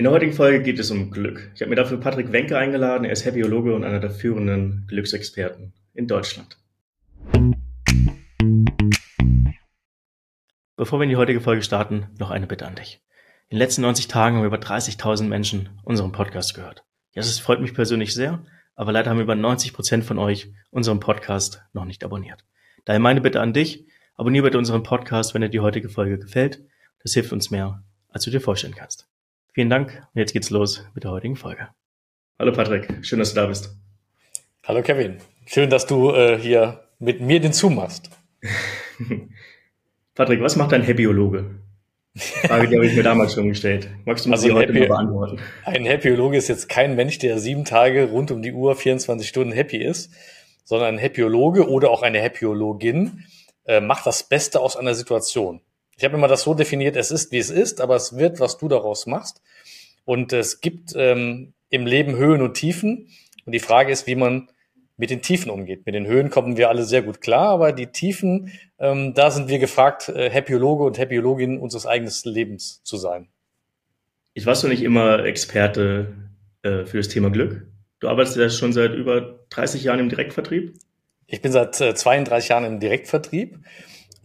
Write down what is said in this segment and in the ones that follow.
In der heutigen Folge geht es um Glück. Ich habe mir dafür Patrick Wenke eingeladen. Er ist Happyologe und einer der führenden Glücksexperten in Deutschland. Bevor wir in die heutige Folge starten, noch eine Bitte an dich. In den letzten 90 Tagen haben über 30.000 Menschen unseren Podcast gehört. Ja, das freut mich persönlich sehr, aber leider haben über 90 Prozent von euch unseren Podcast noch nicht abonniert. Daher meine Bitte an dich, abonniere bitte unseren Podcast, wenn dir die heutige Folge gefällt. Das hilft uns mehr, als du dir vorstellen kannst. Vielen Dank und jetzt geht's los mit der heutigen Folge. Hallo Patrick, schön, dass du da bist. Hallo Kevin, schön, dass du äh, hier mit mir den Zoom machst. Patrick, was macht ein Happyologe? Frage, die habe ich mir damals schon gestellt. Magst du mir also sie heute Happy, mal beantworten? Ein Happyologe ist jetzt kein Mensch, der sieben Tage rund um die Uhr 24 Stunden happy ist, sondern ein Happyologe oder auch eine Happyologin äh, macht das Beste aus einer Situation. Ich habe immer das so definiert, es ist, wie es ist, aber es wird, was du daraus machst. Und es gibt ähm, im Leben Höhen und Tiefen. Und die Frage ist, wie man mit den Tiefen umgeht. Mit den Höhen kommen wir alle sehr gut klar, aber die Tiefen, ähm, da sind wir gefragt, äh, Happyologe und Happyologin unseres eigenen Lebens zu sein. Ich warst du nicht immer Experte äh, für das Thema Glück? Du arbeitest ja schon seit über 30 Jahren im Direktvertrieb? Ich bin seit äh, 32 Jahren im Direktvertrieb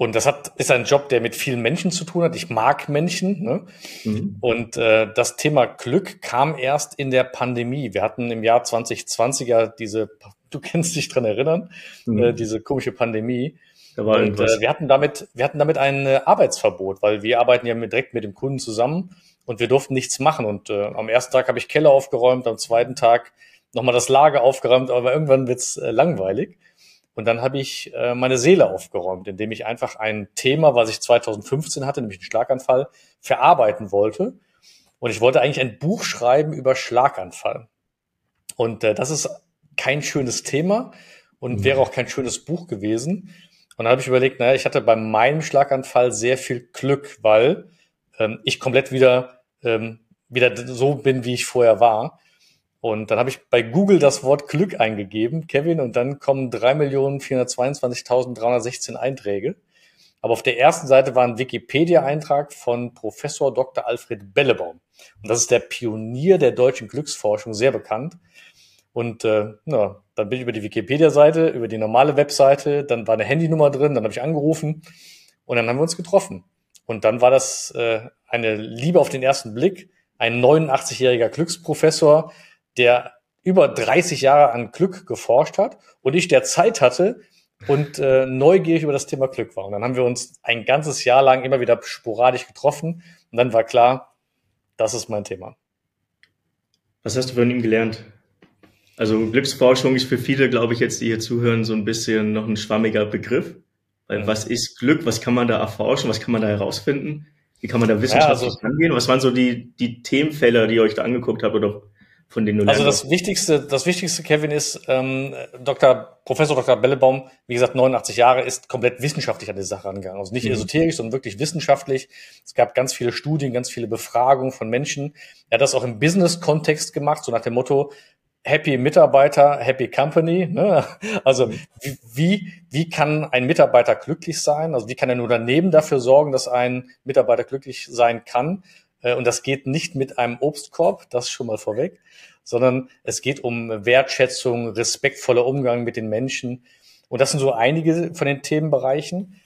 und das hat, ist ein Job, der mit vielen Menschen zu tun hat. Ich mag Menschen. Ne? Mhm. Und äh, das Thema Glück kam erst in der Pandemie. Wir hatten im Jahr 2020 ja diese, du kennst dich dran erinnern, mhm. äh, diese komische Pandemie. Da war und äh, wir hatten damit, wir hatten damit ein äh, Arbeitsverbot, weil wir arbeiten ja mit, direkt mit dem Kunden zusammen und wir durften nichts machen. Und äh, am ersten Tag habe ich Keller aufgeräumt, am zweiten Tag nochmal das Lager aufgeräumt, aber irgendwann wird's äh, langweilig. Und dann habe ich äh, meine Seele aufgeräumt, indem ich einfach ein Thema, was ich 2015 hatte, nämlich einen Schlaganfall, verarbeiten wollte. Und ich wollte eigentlich ein Buch schreiben über Schlaganfall. Und äh, das ist kein schönes Thema und mhm. wäre auch kein schönes Buch gewesen. Und dann habe ich überlegt, naja, ich hatte bei meinem Schlaganfall sehr viel Glück, weil ähm, ich komplett wieder, ähm, wieder so bin, wie ich vorher war. Und dann habe ich bei Google das Wort Glück eingegeben, Kevin, und dann kommen 3.422.316 Einträge. Aber auf der ersten Seite war ein Wikipedia-Eintrag von Professor Dr. Alfred Bellebaum. Und das ist der Pionier der deutschen Glücksforschung, sehr bekannt. Und äh, na, dann bin ich über die Wikipedia-Seite, über die normale Webseite, dann war eine Handynummer drin, dann habe ich angerufen und dann haben wir uns getroffen. Und dann war das äh, eine Liebe auf den ersten Blick. Ein 89-jähriger Glücksprofessor, der über 30 Jahre an Glück geforscht hat und ich der Zeit hatte und äh, neugierig über das Thema Glück war. Und dann haben wir uns ein ganzes Jahr lang immer wieder sporadisch getroffen und dann war klar, das ist mein Thema. Was hast du von ihm gelernt? Also Glücksforschung ist für viele, glaube ich, jetzt, die hier zuhören, so ein bisschen noch ein schwammiger Begriff. Weil was ist Glück? Was kann man da erforschen? Was kann man da herausfinden? Wie kann man da wissenschaftlich ja, also, angehen? Was waren so die, die Themenfelder, die ihr euch da angeguckt habt oder von denen du Also das Wichtigste, das Wichtigste, Kevin, ist, ähm, Dr. Professor Dr. Bellebaum, wie gesagt, 89 Jahre, ist komplett wissenschaftlich an die Sache angegangen. Also nicht mhm. esoterisch, sondern wirklich wissenschaftlich. Es gab ganz viele Studien, ganz viele Befragungen von Menschen. Er hat das auch im Business-Kontext gemacht, so nach dem Motto, Happy Mitarbeiter, Happy Company. Ne? Also mhm. wie, wie, wie kann ein Mitarbeiter glücklich sein? Also wie kann ein Unternehmen dafür sorgen, dass ein Mitarbeiter glücklich sein kann? Äh, und das geht nicht mit einem Obstkorb, das schon mal vorweg, sondern es geht um Wertschätzung, respektvoller Umgang mit den Menschen. Und das sind so einige von den Themenbereichen.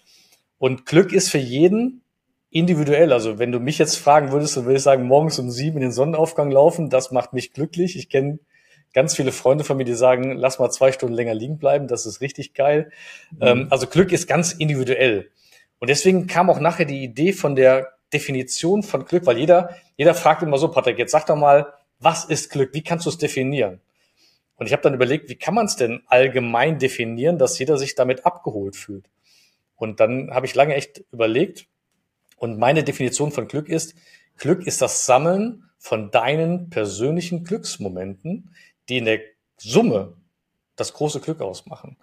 Und Glück ist für jeden individuell. Also wenn du mich jetzt fragen würdest, dann würde ich sagen, morgens um sieben in den Sonnenaufgang laufen, das macht mich glücklich. Ich kenne ganz viele Freunde von mir, die sagen, lass mal zwei Stunden länger liegen bleiben, das ist richtig geil. Mhm. Ähm, also Glück ist ganz individuell. Und deswegen kam auch nachher die Idee von der Definition von Glück, weil jeder, jeder fragt immer so, Patrick, jetzt sag doch mal, was ist Glück? Wie kannst du es definieren? Und ich habe dann überlegt, wie kann man es denn allgemein definieren, dass jeder sich damit abgeholt fühlt? Und dann habe ich lange echt überlegt und meine Definition von Glück ist, Glück ist das Sammeln von deinen persönlichen Glücksmomenten, die in der Summe das große Glück ausmachen.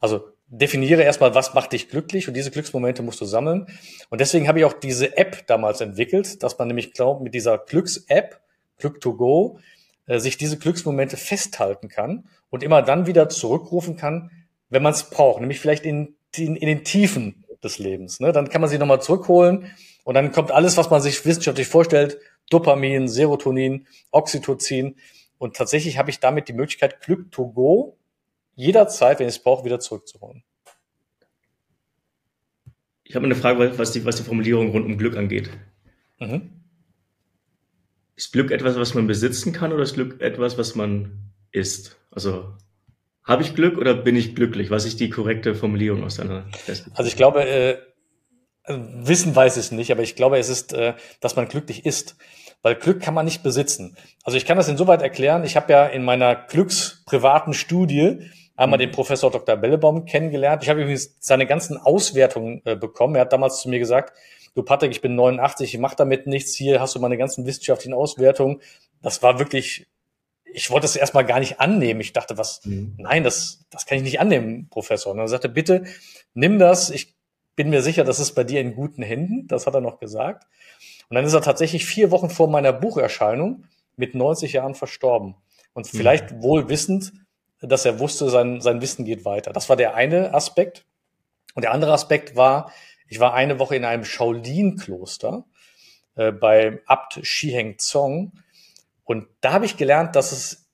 Also definiere erstmal, was macht dich glücklich und diese Glücksmomente musst du sammeln. Und deswegen habe ich auch diese App damals entwickelt, dass man nämlich glaubt, mit dieser Glücks-App, Glück to Go, äh, sich diese Glücksmomente festhalten kann und immer dann wieder zurückrufen kann, wenn man es braucht, nämlich vielleicht in, in, in, den Tiefen des Lebens. Ne? Dann kann man sie nochmal zurückholen und dann kommt alles, was man sich wissenschaftlich vorstellt, Dopamin, Serotonin, Oxytocin. Und tatsächlich habe ich damit die Möglichkeit, Glück to go jederzeit, wenn ich es brauche, wieder zurückzuholen. Ich habe eine Frage, was die, was die Formulierung rund um Glück angeht. Mhm. Ist Glück etwas, was man besitzen kann oder ist Glück etwas, was man ist? Also habe ich Glück oder bin ich glücklich? Was ist die korrekte Formulierung aus deiner Perspektive? Also ich glaube, äh, wissen weiß ich es nicht, aber ich glaube, es ist, äh, dass man glücklich ist. Weil Glück kann man nicht besitzen. Also ich kann das insoweit erklären. Ich habe ja in meiner glücksprivaten Studie einmal mhm. den Professor Dr. Bellebaum kennengelernt. Ich habe übrigens seine ganzen Auswertungen äh, bekommen. Er hat damals zu mir gesagt, du Patrick, ich bin 89, ich mache damit nichts. Hier hast du meine ganzen wissenschaftlichen Auswertungen. Das war wirklich, ich wollte es erstmal gar nicht annehmen. Ich dachte, was, mhm. nein, das, das kann ich nicht annehmen, Professor. Und er sagte, bitte nimm das. Ich bin mir sicher, das ist bei dir in guten Händen. Das hat er noch gesagt. Und dann ist er tatsächlich vier Wochen vor meiner Bucherscheinung mit 90 Jahren verstorben. Und mhm. vielleicht mhm. wohl wissend, dass er wusste, sein, sein Wissen geht weiter. Das war der eine Aspekt. Und der andere Aspekt war, ich war eine Woche in einem Shaolin-Kloster äh, bei Abt Shiheng Zong. Und da habe ich gelernt, dass es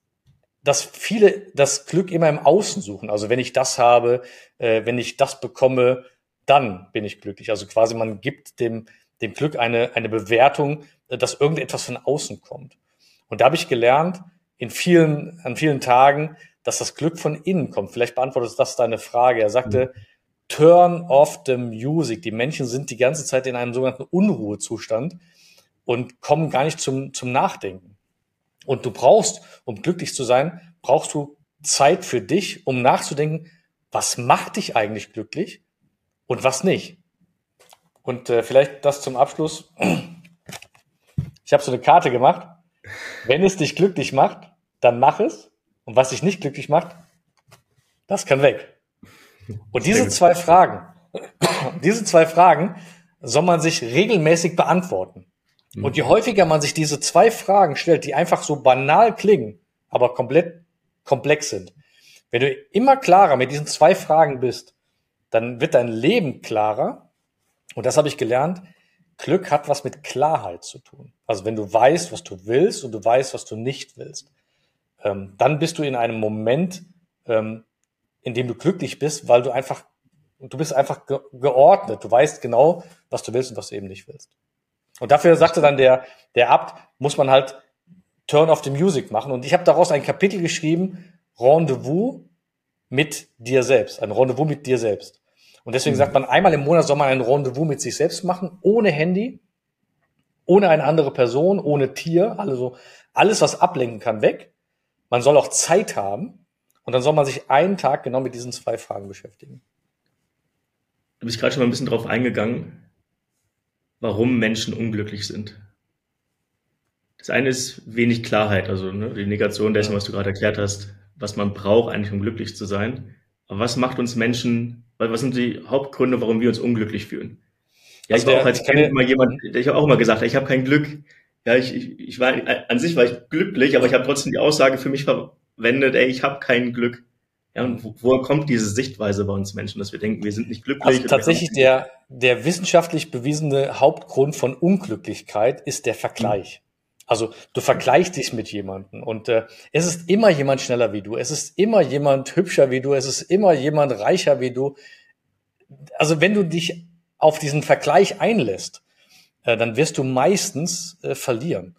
dass viele das Glück immer im Außen suchen. Also wenn ich das habe, äh, wenn ich das bekomme, dann bin ich glücklich. Also quasi man gibt dem, dem Glück eine, eine Bewertung, äh, dass irgendetwas von außen kommt. Und da habe ich gelernt, in vielen, an vielen Tagen, dass das Glück von innen kommt. Vielleicht beantwortet das deine Frage. Er sagte, mhm. turn off the music. Die Menschen sind die ganze Zeit in einem sogenannten Unruhezustand und kommen gar nicht zum, zum Nachdenken. Und du brauchst, um glücklich zu sein, brauchst du Zeit für dich, um nachzudenken, was macht dich eigentlich glücklich und was nicht. Und äh, vielleicht das zum Abschluss. Ich habe so eine Karte gemacht. Wenn es dich glücklich macht, dann mach es. Und was dich nicht glücklich macht, das kann weg. Und diese zwei Fragen, diese zwei Fragen soll man sich regelmäßig beantworten. Und je mhm. häufiger man sich diese zwei Fragen stellt, die einfach so banal klingen, aber komplett komplex sind, wenn du immer klarer mit diesen zwei Fragen bist, dann wird dein Leben klarer und das habe ich gelernt. Glück hat was mit Klarheit zu tun. Also wenn du weißt, was du willst und du weißt, was du nicht willst, ähm, dann bist du in einem Moment, ähm, in dem du glücklich bist, weil du einfach, du bist einfach ge geordnet. Du weißt genau, was du willst und was du eben nicht willst. Und dafür sagte dann der, der Abt, muss man halt Turn of the Music machen. Und ich habe daraus ein Kapitel geschrieben, Rendezvous mit dir selbst. Ein Rendezvous mit dir selbst. Und deswegen mhm. sagt man, einmal im Monat soll man ein Rendezvous mit sich selbst machen, ohne Handy, ohne eine andere Person, ohne Tier, also alles, was ablenken kann, weg. Man soll auch Zeit haben und dann soll man sich einen Tag genau mit diesen zwei Fragen beschäftigen. Du bist gerade schon mal ein bisschen drauf eingegangen, warum Menschen unglücklich sind. Das eine ist wenig Klarheit, also ne, die Negation dessen, was du gerade erklärt hast, was man braucht eigentlich, um glücklich zu sein. Aber was macht uns Menschen was sind die Hauptgründe, warum wir uns unglücklich fühlen? Ja, also ich war auch als Kind immer jemand, ich habe auch immer gesagt, ich habe kein Glück. Ja, ich, ich, ich war an sich war ich glücklich, aber ich habe trotzdem die Aussage für mich verwendet, ey, ich habe kein Glück. Ja, und wo, woher kommt diese Sichtweise bei uns Menschen, dass wir denken, wir sind nicht glücklich? Also tatsächlich der, der wissenschaftlich bewiesene Hauptgrund von Unglücklichkeit ist der Vergleich. Also du vergleichst dich mit jemandem und äh, es ist immer jemand schneller wie du, es ist immer jemand hübscher wie du, es ist immer jemand reicher wie du. Also wenn du dich auf diesen Vergleich einlässt, äh, dann wirst du meistens äh, verlieren.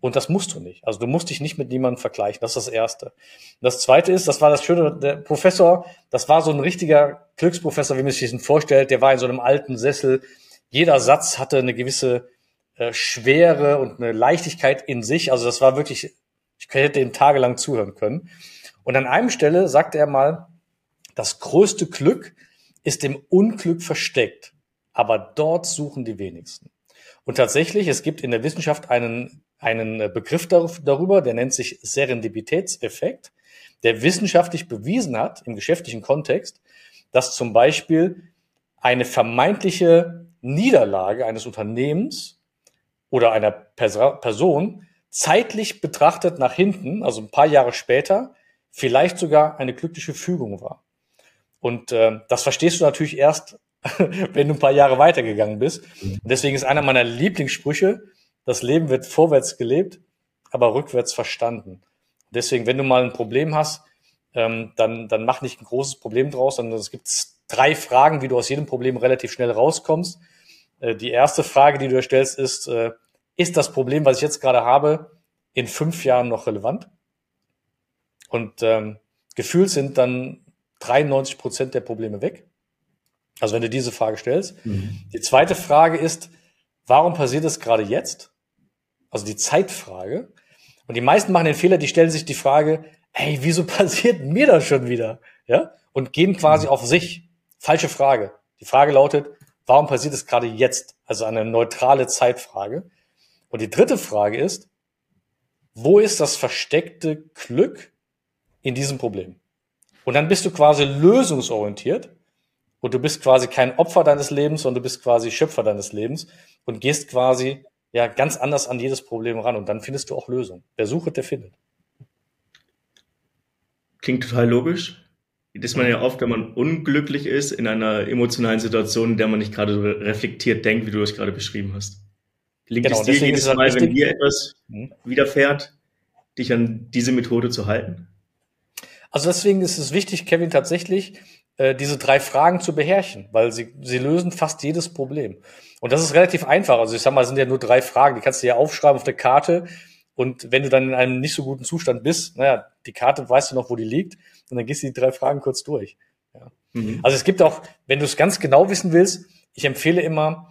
Und das musst du nicht. Also du musst dich nicht mit niemandem vergleichen. Das ist das Erste. Das Zweite ist, das war das Schöne, der Professor, das war so ein richtiger Glücksprofessor, wie man sich den vorstellt. Der war in so einem alten Sessel. Jeder Satz hatte eine gewisse äh, Schwere und eine Leichtigkeit in sich. Also das war wirklich, ich hätte ihm tagelang zuhören können. Und an einem Stelle sagte er mal, das größte Glück ist im Unglück versteckt, aber dort suchen die wenigsten. Und tatsächlich, es gibt in der Wissenschaft einen, einen Begriff darüber, der nennt sich Serendipitätseffekt, der wissenschaftlich bewiesen hat, im geschäftlichen Kontext, dass zum Beispiel eine vermeintliche Niederlage eines Unternehmens oder einer Person zeitlich betrachtet nach hinten, also ein paar Jahre später, vielleicht sogar eine glückliche Fügung war. Und äh, das verstehst du natürlich erst, wenn du ein paar Jahre weitergegangen bist. Und deswegen ist einer meiner Lieblingssprüche, das Leben wird vorwärts gelebt, aber rückwärts verstanden. Deswegen, wenn du mal ein Problem hast, ähm, dann, dann mach nicht ein großes Problem draus, sondern es gibt drei Fragen, wie du aus jedem Problem relativ schnell rauskommst. Äh, die erste Frage, die du dir stellst, ist, äh, ist das Problem, was ich jetzt gerade habe, in fünf Jahren noch relevant? Und ähm, gefühlt sind dann 93 Prozent der Probleme weg. Also wenn du diese Frage stellst. Mhm. Die zweite Frage ist, warum passiert es gerade jetzt? Also die Zeitfrage. Und die meisten machen den Fehler, die stellen sich die Frage, hey, wieso passiert mir das schon wieder? Ja? Und gehen quasi mhm. auf sich. Falsche Frage. Die Frage lautet, warum passiert es gerade jetzt? Also eine neutrale Zeitfrage. Und die dritte Frage ist, wo ist das versteckte Glück in diesem Problem? Und dann bist du quasi lösungsorientiert und du bist quasi kein Opfer deines Lebens, sondern du bist quasi Schöpfer deines Lebens und gehst quasi ja ganz anders an jedes Problem ran und dann findest du auch Lösungen. Wer sucht, der findet. Klingt total logisch. Das ist man ja oft, wenn man unglücklich ist in einer emotionalen Situation, in der man nicht gerade so reflektiert denkt, wie du es gerade beschrieben hast. Gelingt genau, es dir jedes Mal, halt wenn dir etwas hm. widerfährt, dich an diese Methode zu halten? Also deswegen ist es wichtig, Kevin, tatsächlich äh, diese drei Fragen zu beherrschen, weil sie, sie lösen fast jedes Problem. Und das ist relativ einfach. Also ich sag mal, es sind ja nur drei Fragen, die kannst du ja aufschreiben auf der Karte. Und wenn du dann in einem nicht so guten Zustand bist, naja, die Karte weißt du noch, wo die liegt, und dann gehst du die drei Fragen kurz durch. Ja. Mhm. Also es gibt auch, wenn du es ganz genau wissen willst, ich empfehle immer,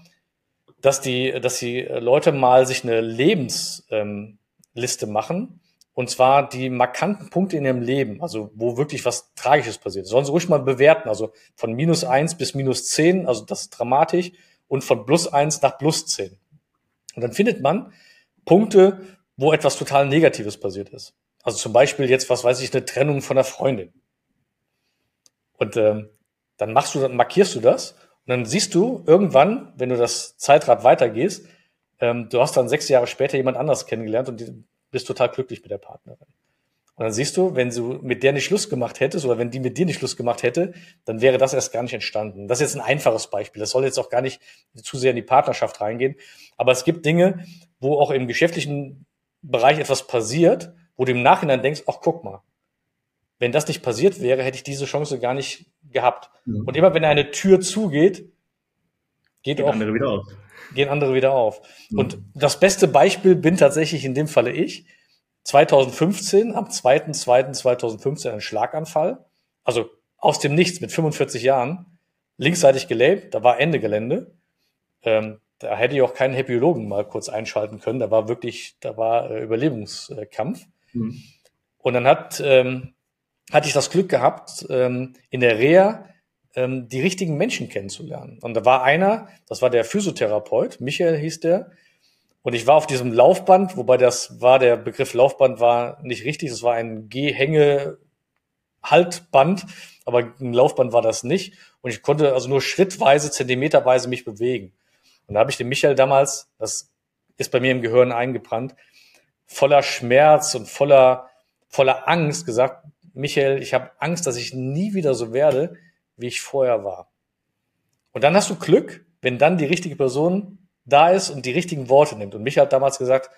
dass die, dass die Leute mal sich eine Lebensliste ähm, machen und zwar die markanten Punkte in ihrem Leben, also wo wirklich was Tragisches passiert. Sollen sie ruhig mal bewerten, also von minus eins bis minus zehn, also das ist dramatisch, und von plus eins nach plus zehn. Und dann findet man Punkte, wo etwas total Negatives passiert ist. Also zum Beispiel jetzt, was weiß ich, eine Trennung von einer Freundin. Und ähm, dann machst du, dann markierst du das und dann siehst du irgendwann, wenn du das Zeitrad weitergehst, ähm, du hast dann sechs Jahre später jemand anders kennengelernt und die, bist total glücklich mit der Partnerin. Und dann siehst du, wenn du mit der nicht Schluss gemacht hättest oder wenn die mit dir nicht Schluss gemacht hätte, dann wäre das erst gar nicht entstanden. Das ist jetzt ein einfaches Beispiel. Das soll jetzt auch gar nicht zu sehr in die Partnerschaft reingehen. Aber es gibt Dinge, wo auch im geschäftlichen Bereich etwas passiert, wo du im Nachhinein denkst, ach guck mal, wenn das nicht passiert wäre, hätte ich diese Chance gar nicht gehabt. Mhm. Und immer wenn eine Tür zugeht, geht, geht auch andere wieder auf gehen andere wieder auf. Mhm. Und das beste Beispiel bin tatsächlich in dem Falle ich. 2015, am 2.2.2015 ein Schlaganfall. Also aus dem Nichts mit 45 Jahren, linksseitig gelebt, da war Ende Gelände. Ähm, da hätte ich auch keinen Happyologen mal kurz einschalten können. Da war wirklich, da war äh, Überlebungskampf. Mhm. Und dann hat, ähm, hatte ich das Glück gehabt, ähm, in der Reha ähm, die richtigen Menschen kennenzulernen. Und da war einer, das war der Physiotherapeut, Michael hieß der, und ich war auf diesem Laufband, wobei das war, der Begriff Laufband war nicht richtig, es war ein Gehänge-Haltband, aber ein Laufband war das nicht. Und ich konnte also nur schrittweise, zentimeterweise mich bewegen. Und da habe ich dem Michael damals, das ist bei mir im Gehirn eingebrannt, voller Schmerz und voller, voller Angst gesagt, Michael, ich habe Angst, dass ich nie wieder so werde, wie ich vorher war. Und dann hast du Glück, wenn dann die richtige Person da ist und die richtigen Worte nimmt. Und mich hat damals gesagt,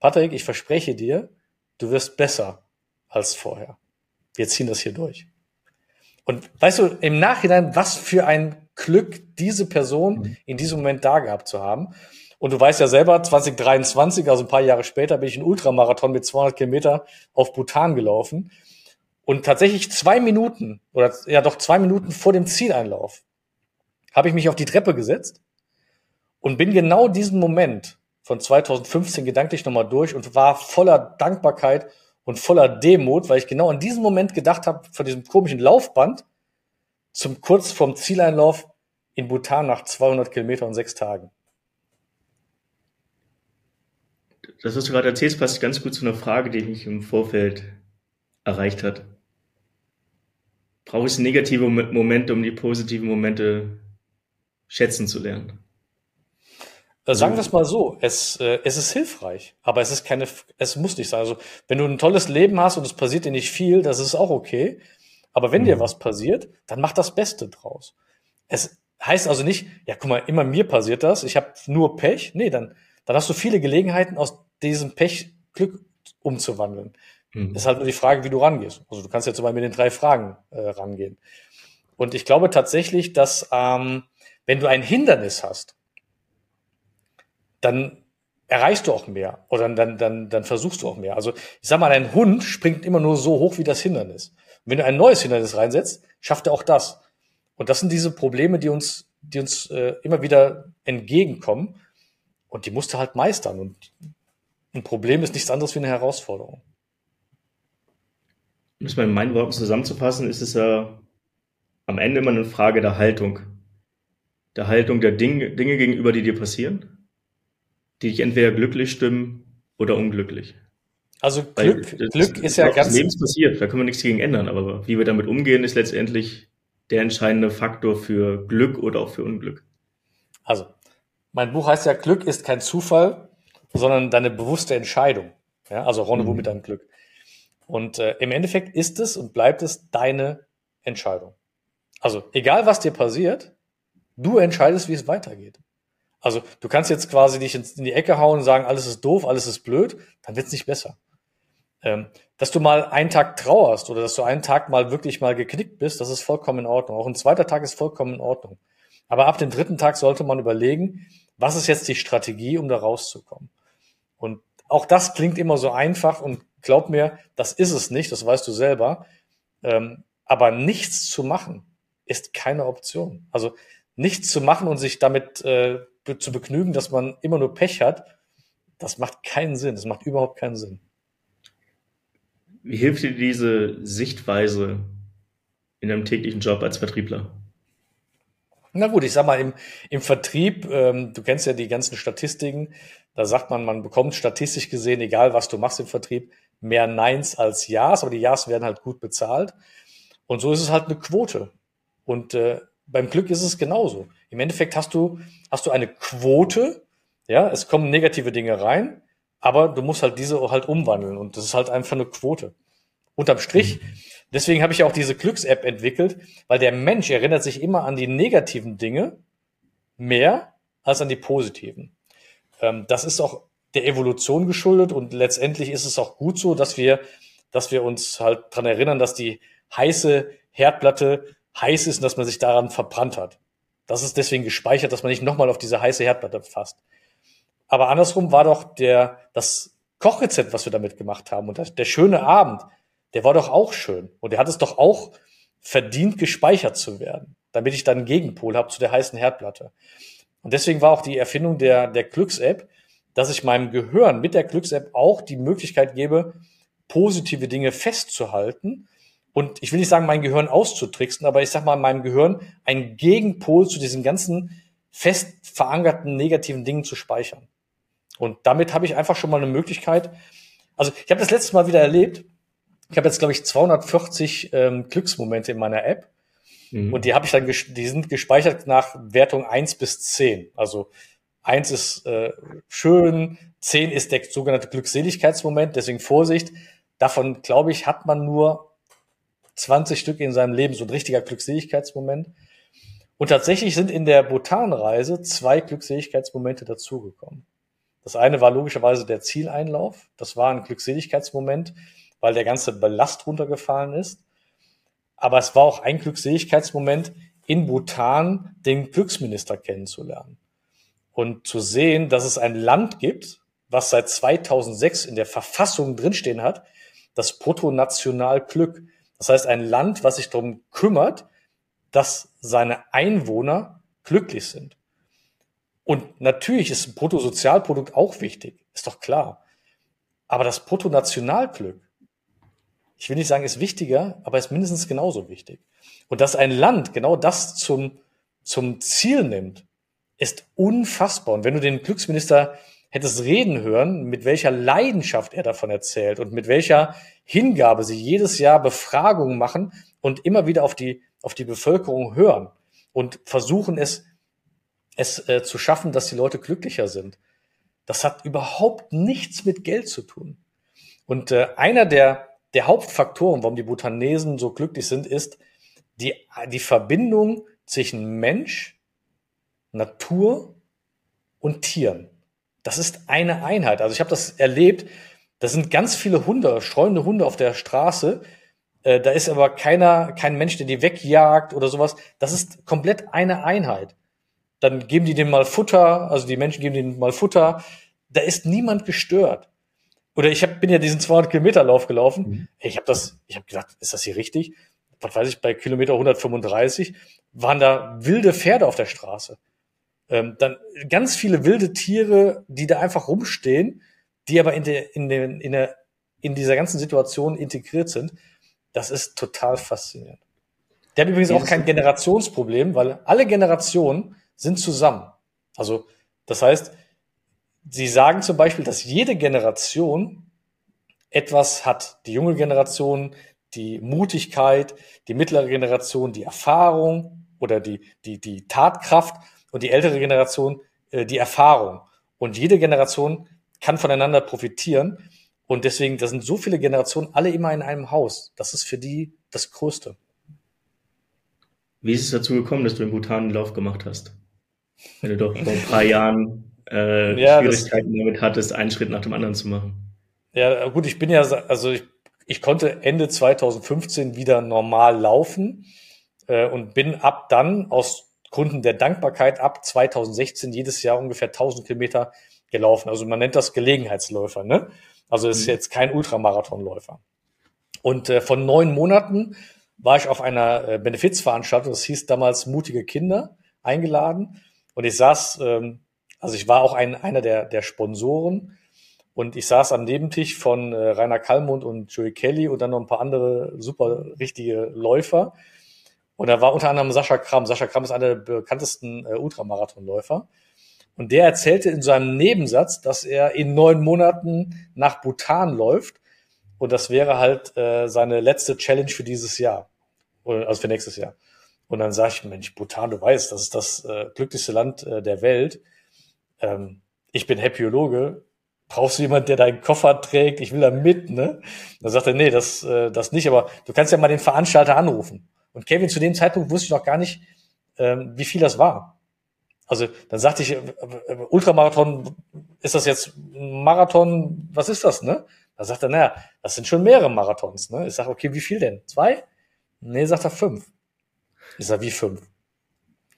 Patrick, ich verspreche dir, du wirst besser als vorher. Wir ziehen das hier durch. Und weißt du, im Nachhinein, was für ein Glück diese Person mhm. in diesem Moment da gehabt zu haben. Und du weißt ja selber, 2023, also ein paar Jahre später, bin ich einen Ultramarathon mit 200 Kilometer auf Bhutan gelaufen. Und tatsächlich zwei Minuten oder ja doch zwei Minuten vor dem Zieleinlauf habe ich mich auf die Treppe gesetzt und bin genau diesen Moment von 2015 gedanklich nochmal durch und war voller Dankbarkeit und voller Demut, weil ich genau in diesem Moment gedacht habe, von diesem komischen Laufband zum kurz vorm Zieleinlauf in Bhutan nach 200 Kilometer und sechs Tagen. Das, was du gerade erzählst, passt ganz gut zu einer Frage, die mich im Vorfeld erreicht hat brauche ich negative Momente, um die positiven Momente schätzen zu lernen. Äh, sagen wir es mal so, es, äh, es ist hilfreich, aber es ist keine, es muss nicht sein. Also wenn du ein tolles Leben hast und es passiert dir nicht viel, das ist auch okay. Aber wenn mhm. dir was passiert, dann mach das Beste draus. Es heißt also nicht, ja, guck mal, immer mir passiert das, ich habe nur Pech. Nee, dann, dann hast du viele Gelegenheiten, aus diesem Pech Glück umzuwandeln. Mhm. Ist halt nur die Frage, wie du rangehst. Also du kannst ja zum Beispiel mit den drei Fragen äh, rangehen. Und ich glaube tatsächlich, dass ähm, wenn du ein Hindernis hast, dann erreichst du auch mehr oder dann, dann, dann versuchst du auch mehr. Also ich sag mal, ein Hund springt immer nur so hoch wie das Hindernis. Und wenn du ein neues Hindernis reinsetzt, schafft er auch das. Und das sind diese Probleme, die uns, die uns äh, immer wieder entgegenkommen. Und die musst du halt meistern. Und ein Problem ist nichts anderes wie eine Herausforderung. Um es mal in meinen Worten zusammenzufassen, ist es ja am Ende immer eine Frage der Haltung. Der Haltung der Dinge, Dinge gegenüber, die dir passieren, die dich entweder glücklich stimmen oder unglücklich. Also Glück, Weil, Glück ist ja ganz. Das Leben passiert, da können wir nichts gegen ändern, aber wie wir damit umgehen, ist letztendlich der entscheidende Faktor für Glück oder auch für Unglück. Also, mein Buch heißt ja Glück ist kein Zufall, sondern deine bewusste Entscheidung. Ja, also Rendezvous mhm. mit deinem Glück. Und äh, im Endeffekt ist es und bleibt es deine Entscheidung. Also egal was dir passiert, du entscheidest, wie es weitergeht. Also du kannst jetzt quasi dich in die Ecke hauen und sagen, alles ist doof, alles ist blöd, dann wird es nicht besser. Ähm, dass du mal einen Tag trauerst oder dass du einen Tag mal wirklich mal geknickt bist, das ist vollkommen in Ordnung. Auch ein zweiter Tag ist vollkommen in Ordnung. Aber ab dem dritten Tag sollte man überlegen, was ist jetzt die Strategie, um da rauszukommen. Und auch das klingt immer so einfach und glaub mir, das ist es nicht, das weißt du selber. Ähm, aber nichts zu machen ist keine Option. Also nichts zu machen und sich damit äh, zu begnügen, dass man immer nur Pech hat, das macht keinen Sinn. Das macht überhaupt keinen Sinn. Wie hilft dir diese Sichtweise in deinem täglichen Job als Vertriebler? Na gut, ich sag mal, im, im Vertrieb, ähm, du kennst ja die ganzen Statistiken, da sagt man, man bekommt statistisch gesehen, egal was du machst im Vertrieb, mehr Neins als Ja's, aber die Ja's werden halt gut bezahlt. Und so ist es halt eine Quote. Und äh, beim Glück ist es genauso. Im Endeffekt hast du, hast du eine Quote, ja, es kommen negative Dinge rein, aber du musst halt diese halt umwandeln und das ist halt einfach eine Quote. Unterm Strich, deswegen habe ich auch diese Glücks-App entwickelt, weil der Mensch erinnert sich immer an die negativen Dinge mehr als an die positiven. Ähm, das ist auch der Evolution geschuldet und letztendlich ist es auch gut so, dass wir, dass wir uns halt dran erinnern, dass die heiße Herdplatte heiß ist und dass man sich daran verbrannt hat. Das ist deswegen gespeichert, dass man nicht nochmal auf diese heiße Herdplatte fasst. Aber andersrum war doch der, das Kochrezept, was wir damit gemacht haben und das, der schöne Abend, der war doch auch schön. Und der hat es doch auch verdient, gespeichert zu werden, damit ich dann einen Gegenpol habe zu der heißen Herdplatte. Und deswegen war auch die Erfindung der, der Glücks-App, dass ich meinem Gehirn mit der Glücks-App auch die Möglichkeit gebe, positive Dinge festzuhalten und ich will nicht sagen, mein Gehirn auszutricksen, aber ich sag mal, meinem Gehirn einen Gegenpol zu diesen ganzen fest verankerten negativen Dingen zu speichern. Und damit habe ich einfach schon mal eine Möglichkeit. Also ich habe das letzte Mal wieder erlebt. Ich habe jetzt, glaube ich, 240 ähm, Glücksmomente in meiner App. Mhm. Und die habe ich dann, die sind gespeichert nach Wertung eins bis zehn. Also eins ist äh, schön, zehn ist der sogenannte Glückseligkeitsmoment, deswegen Vorsicht. Davon, glaube ich, hat man nur 20 Stück in seinem Leben, so ein richtiger Glückseligkeitsmoment. Und tatsächlich sind in der Bhutan-Reise zwei Glückseligkeitsmomente dazugekommen. Das eine war logischerweise der Zieleinlauf. Das war ein Glückseligkeitsmoment, weil der ganze Ballast runtergefallen ist. Aber es war auch ein Glückseligkeitsmoment, in Bhutan den Glücksminister kennenzulernen. Und zu sehen, dass es ein Land gibt, was seit 2006 in der Verfassung drinstehen hat, das Bruttonationalglück. Das heißt, ein Land, was sich darum kümmert, dass seine Einwohner glücklich sind. Und natürlich ist ein Bruttosozialprodukt auch wichtig, ist doch klar. Aber das Bruttonationalglück, ich will nicht sagen, ist wichtiger, aber ist mindestens genauso wichtig. Und dass ein Land genau das zum, zum Ziel nimmt, ist unfassbar. Und wenn du den Glücksminister hättest reden hören, mit welcher Leidenschaft er davon erzählt und mit welcher Hingabe sie jedes Jahr Befragungen machen und immer wieder auf die, auf die Bevölkerung hören und versuchen es es äh, zu schaffen, dass die Leute glücklicher sind. Das hat überhaupt nichts mit Geld zu tun. Und äh, einer der, der Hauptfaktoren, warum die Bhutanesen so glücklich sind, ist die, die Verbindung zwischen Mensch, Natur und Tieren. Das ist eine Einheit. Also ich habe das erlebt, da sind ganz viele Hunde, streunende Hunde auf der Straße. Äh, da ist aber keiner, kein Mensch, der die wegjagt oder sowas. Das ist komplett eine Einheit. Dann geben die dem mal Futter, also die Menschen geben denen mal Futter. Da ist niemand gestört. Oder ich hab, bin ja diesen 200 Kilometer Lauf gelaufen. Mhm. Ich habe das, ich habe gedacht, ist das hier richtig? Was weiß ich, bei Kilometer 135 waren da wilde Pferde auf der Straße. Ähm, dann ganz viele wilde Tiere, die da einfach rumstehen, die aber in, der, in, der, in, der, in dieser ganzen Situation integriert sind. Das ist total faszinierend. Der hat übrigens auch kein Generationsproblem, weil alle Generationen sind zusammen. Also, das heißt, sie sagen zum Beispiel, dass jede Generation etwas hat. Die junge Generation, die Mutigkeit, die mittlere Generation, die Erfahrung oder die, die, die Tatkraft und die ältere Generation äh, die Erfahrung. Und jede Generation kann voneinander profitieren. Und deswegen, da sind so viele Generationen alle immer in einem Haus. Das ist für die das Größte. Wie ist es dazu gekommen, dass du in Bhutan einen Lauf gemacht hast? Wenn du doch vor ein paar Jahren äh, ja, Schwierigkeiten damit hattest, einen Schritt nach dem anderen zu machen. Ja, gut, ich bin ja, also ich, ich konnte Ende 2015 wieder normal laufen äh, und bin ab dann aus Gründen der Dankbarkeit ab 2016 jedes Jahr ungefähr 1000 Kilometer gelaufen. Also man nennt das Gelegenheitsläufer, ne? Also es ist mhm. jetzt kein Ultramarathonläufer. Und äh, von neun Monaten war ich auf einer äh, Benefizveranstaltung, das hieß damals Mutige Kinder, eingeladen. Und ich saß, ähm, also ich war auch ein, einer der, der Sponsoren und ich saß am Nebentisch von äh, Rainer Kallmund und Joey Kelly und dann noch ein paar andere super richtige Läufer. Und da war unter anderem Sascha Kramm. Sascha Kramm ist einer der bekanntesten äh, Ultramarathonläufer. Und der erzählte in seinem Nebensatz, dass er in neun Monaten nach Bhutan läuft. Und das wäre halt äh, seine letzte Challenge für dieses Jahr. Also für nächstes Jahr. Und dann sage ich, Mensch, Bhutan, du weißt, das ist das äh, glücklichste Land äh, der Welt. Ähm, ich bin Happyologe. Brauchst du jemanden, der deinen Koffer trägt? Ich will da mit, ne? Dann sagt er, nee, das, äh, das nicht, aber du kannst ja mal den Veranstalter anrufen. Und Kevin, zu dem Zeitpunkt wusste ich noch gar nicht, ähm, wie viel das war. Also dann sagte ich, äh, äh, Ultramarathon, ist das jetzt Marathon, was ist das, ne? Da sagt er, naja, das sind schon mehrere Marathons, ne? Ich sage, okay, wie viel denn? Zwei? Nee, sagt er fünf. Ich sage, wie fünf?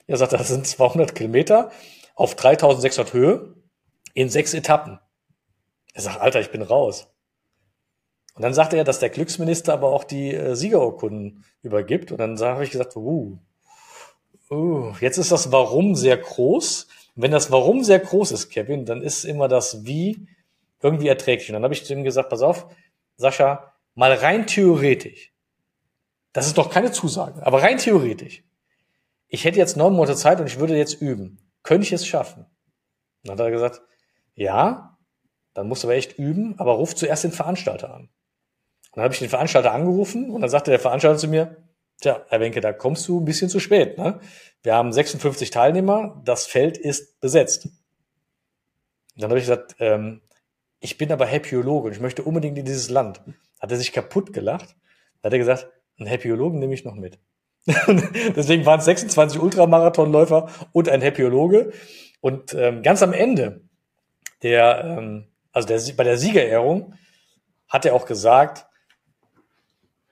Er sagt, das sind 200 Kilometer auf 3600 Höhe in sechs Etappen. Er sagt, Alter, ich bin raus. Und dann sagte er, dass der Glücksminister aber auch die äh, Siegerurkunden übergibt. Und dann habe ich gesagt, uh, uh, jetzt ist das Warum sehr groß. Und wenn das Warum sehr groß ist, Kevin, dann ist immer das Wie irgendwie erträglich. Und dann habe ich zu ihm gesagt, pass auf, Sascha, mal rein theoretisch. Das ist doch keine Zusage, aber rein theoretisch. Ich hätte jetzt neun Monate Zeit und ich würde jetzt üben. Könnte ich es schaffen? Und dann hat er gesagt, ja, dann musst du aber echt üben, aber ruf zuerst den Veranstalter an dann habe ich den Veranstalter angerufen und dann sagte der Veranstalter zu mir, tja, Herr Wenke, da kommst du ein bisschen zu spät. Ne? Wir haben 56 Teilnehmer, das Feld ist besetzt. Und dann habe ich gesagt, ähm, ich bin aber Happyologe und ich möchte unbedingt in dieses Land. Hat er sich kaputt gelacht. Dann hat er gesagt, einen Happyologen nehme ich noch mit. Deswegen waren es 26 Ultramarathonläufer und ein Happyologe. Und ähm, ganz am Ende der, ähm, also der, bei der Siegerehrung hat er auch gesagt,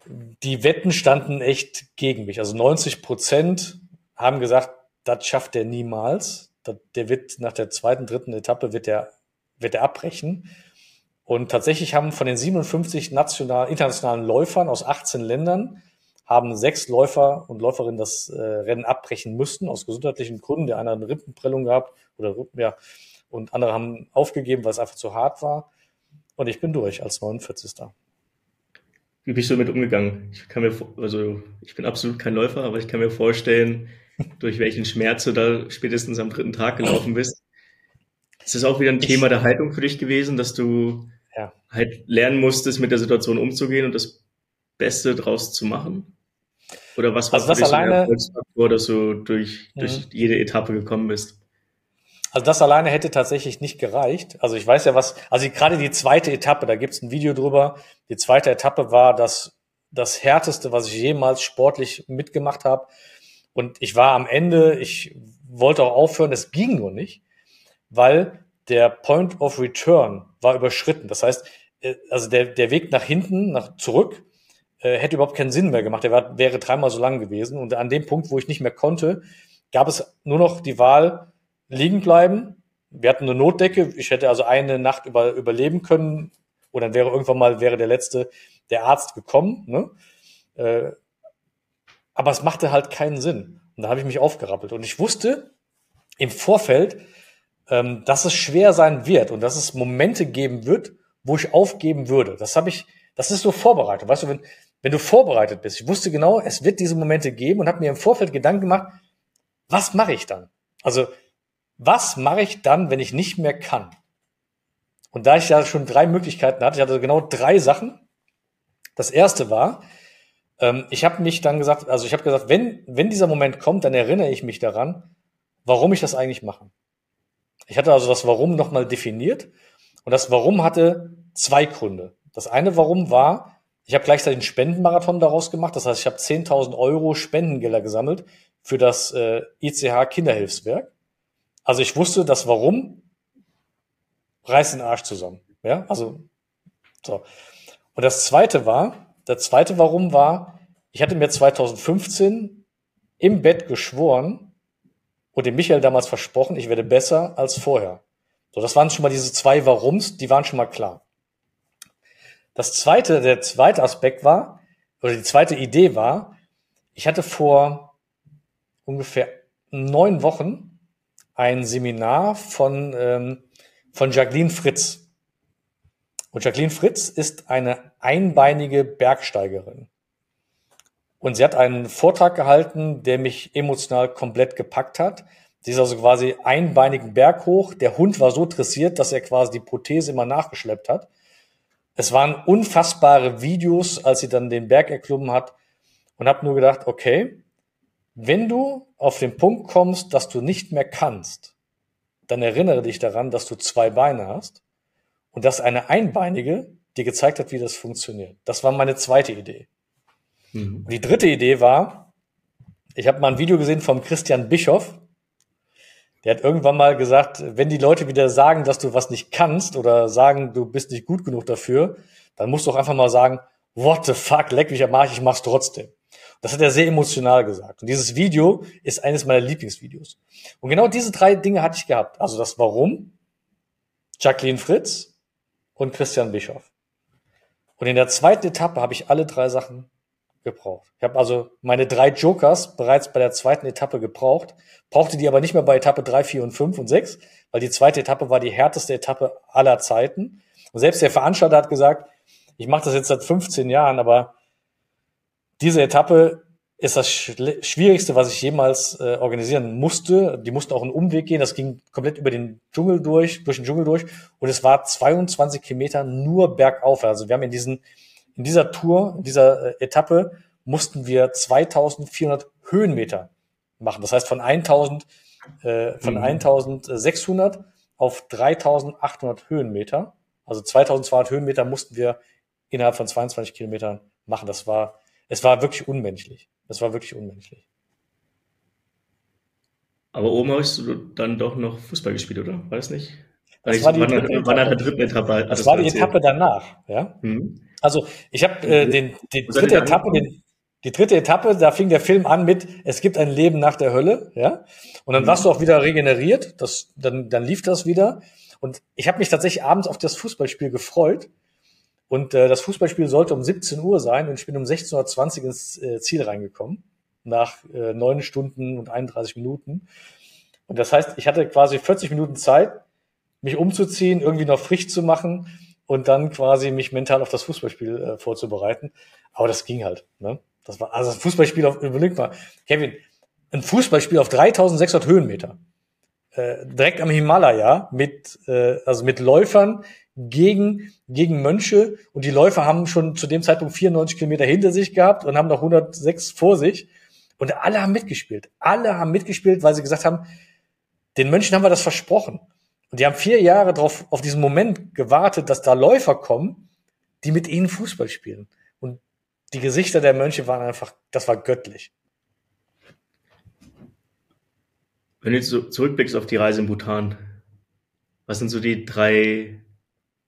die Wetten standen echt gegen mich. Also 90 Prozent haben gesagt, das schafft er niemals. Der wird nach der zweiten, dritten Etappe wird er, wird er abbrechen. Und tatsächlich haben von den 57 national, internationalen Läufern aus 18 Ländern haben sechs Läufer und Läuferinnen das äh, Rennen abbrechen müssen aus gesundheitlichen Gründen. Der eine hat eine Rippenprellung gehabt oder ja, und andere haben aufgegeben, weil es einfach zu hart war. Und ich bin durch als 49. Wie bist du damit umgegangen? Ich kann mir, also ich bin absolut kein Läufer, aber ich kann mir vorstellen, durch welchen Schmerz du da spätestens am dritten Tag gelaufen bist. Ist das auch wieder ein Thema der Haltung für dich gewesen, dass du ja. halt lernen musstest, mit der Situation umzugehen und das Beste draus zu machen? Oder was war also das alleine, so dass du durch, durch jede Etappe gekommen bist? Also das alleine hätte tatsächlich nicht gereicht. Also ich weiß ja was, also gerade die zweite Etappe, da gibt's ein Video drüber. Die zweite Etappe war das, das härteste, was ich jemals sportlich mitgemacht habe. Und ich war am Ende, ich wollte auch aufhören, es ging nur nicht, weil der Point of Return war überschritten. Das heißt, äh, also der, der Weg nach hinten, nach zurück, äh, hätte überhaupt keinen Sinn mehr gemacht. Der war, wäre dreimal so lang gewesen. Und an dem Punkt, wo ich nicht mehr konnte, gab es nur noch die Wahl, liegen bleiben. Wir hatten eine Notdecke. Ich hätte also eine Nacht über, überleben können. Und dann wäre irgendwann mal, wäre der letzte, der Arzt gekommen. Ne? Äh, aber es machte halt keinen Sinn. Und da habe ich mich aufgerappelt. Und ich wusste im Vorfeld, ähm, dass es schwer sein wird und dass es Momente geben wird, wo ich aufgeben würde. Das habe ich, das ist so vorbereitet. Weißt du, wenn, wenn du vorbereitet bist, ich wusste genau, es wird diese Momente geben und habe mir im Vorfeld Gedanken gemacht, was mache ich dann? Also, was mache ich dann, wenn ich nicht mehr kann? Und da ich ja schon drei Möglichkeiten hatte, ich hatte genau drei Sachen. Das erste war, ähm, ich habe mich dann gesagt, also ich habe gesagt, wenn, wenn dieser Moment kommt, dann erinnere ich mich daran, warum ich das eigentlich mache. Ich hatte also das Warum nochmal definiert und das Warum hatte zwei Gründe. Das eine Warum war, ich habe gleichzeitig einen Spendenmarathon daraus gemacht. Das heißt, ich habe 10.000 Euro Spendengelder gesammelt für das äh, ICH Kinderhilfswerk. Also ich wusste, das Warum reißt den Arsch zusammen. Ja, also so. Und das zweite war, der zweite Warum war, ich hatte mir 2015 im Bett geschworen, und dem Michael damals versprochen, ich werde besser als vorher. So, das waren schon mal diese zwei Warums, die waren schon mal klar. Das zweite, der zweite Aspekt war, oder die zweite Idee war, ich hatte vor ungefähr neun Wochen ein Seminar von, ähm, von Jacqueline Fritz. Und Jacqueline Fritz ist eine einbeinige Bergsteigerin. Und sie hat einen Vortrag gehalten, der mich emotional komplett gepackt hat. Sie ist also quasi einbeinigen Berg hoch. Der Hund war so dressiert, dass er quasi die Prothese immer nachgeschleppt hat. Es waren unfassbare Videos, als sie dann den Berg erklommen hat und habe nur gedacht, okay, wenn du auf den Punkt kommst, dass du nicht mehr kannst, dann erinnere dich daran, dass du zwei Beine hast und dass eine Einbeinige dir gezeigt hat, wie das funktioniert. Das war meine zweite Idee. Mhm. Die dritte Idee war, ich habe mal ein Video gesehen vom Christian Bischoff. Der hat irgendwann mal gesagt, wenn die Leute wieder sagen, dass du was nicht kannst oder sagen, du bist nicht gut genug dafür, dann musst du auch einfach mal sagen, what the fuck, leck mich am Arsch, ich mach's trotzdem. Das hat er sehr emotional gesagt. Und dieses Video ist eines meiner Lieblingsvideos. Und genau diese drei Dinge hatte ich gehabt. Also das Warum, Jacqueline Fritz und Christian Bischoff. Und in der zweiten Etappe habe ich alle drei Sachen gebraucht. Ich habe also meine drei Jokers bereits bei der zweiten Etappe gebraucht, brauchte die aber nicht mehr bei Etappe drei, vier und fünf und sechs, weil die zweite Etappe war die härteste Etappe aller Zeiten. Und selbst der Veranstalter hat gesagt, ich mache das jetzt seit 15 Jahren, aber diese Etappe ist das Schwierigste, was ich jemals äh, organisieren musste. Die mussten auch einen Umweg gehen. Das ging komplett über den Dschungel durch, durch den Dschungel durch. Und es war 22 Kilometer nur bergauf. Also wir haben in diesen in dieser Tour, in dieser äh, Etappe mussten wir 2400 Höhenmeter machen. Das heißt von 1000, äh, von mhm. 1600 auf 3800 Höhenmeter. Also 2200 Höhenmeter mussten wir innerhalb von 22 Kilometern machen. Das war, es war wirklich unmenschlich. Es war wirklich unmenschlich. Aber oben hast du dann doch noch Fußball gespielt, oder? Das nicht? Das war, die war, dritte nach der dritten Etappe. Das war die Etappe danach, ja. Mhm. Also ich habe äh, den, die dritte Etappe, den, die dritte Etappe, da fing der Film an mit, es gibt ein Leben nach der Hölle, ja. Und dann mhm. warst du auch wieder regeneriert, das, dann, dann lief das wieder. Und ich habe mich tatsächlich abends auf das Fußballspiel gefreut. Und äh, das Fußballspiel sollte um 17 Uhr sein und ich bin um 16.20 Uhr ins äh, Ziel reingekommen, nach äh, neun Stunden und 31 Minuten. Und das heißt, ich hatte quasi 40 Minuten Zeit, mich umzuziehen, irgendwie noch frisch zu machen und dann quasi mich mental auf das Fußballspiel äh, vorzubereiten. Aber das ging halt. Ne? Das war also ein Fußballspiel auf, überleg mal, Kevin, ein Fußballspiel auf 3600 Höhenmeter. Äh, direkt am Himalaya mit, äh, also mit Läufern gegen, gegen Mönche und die Läufer haben schon zu dem Zeitpunkt 94 Kilometer hinter sich gehabt und haben noch 106 vor sich und alle haben mitgespielt. Alle haben mitgespielt, weil sie gesagt haben, den Mönchen haben wir das versprochen. Und die haben vier Jahre drauf, auf diesen Moment gewartet, dass da Läufer kommen, die mit ihnen Fußball spielen. Und die Gesichter der Mönche waren einfach, das war göttlich. Wenn du jetzt so zurückblickst auf die Reise in Bhutan, Was sind so die drei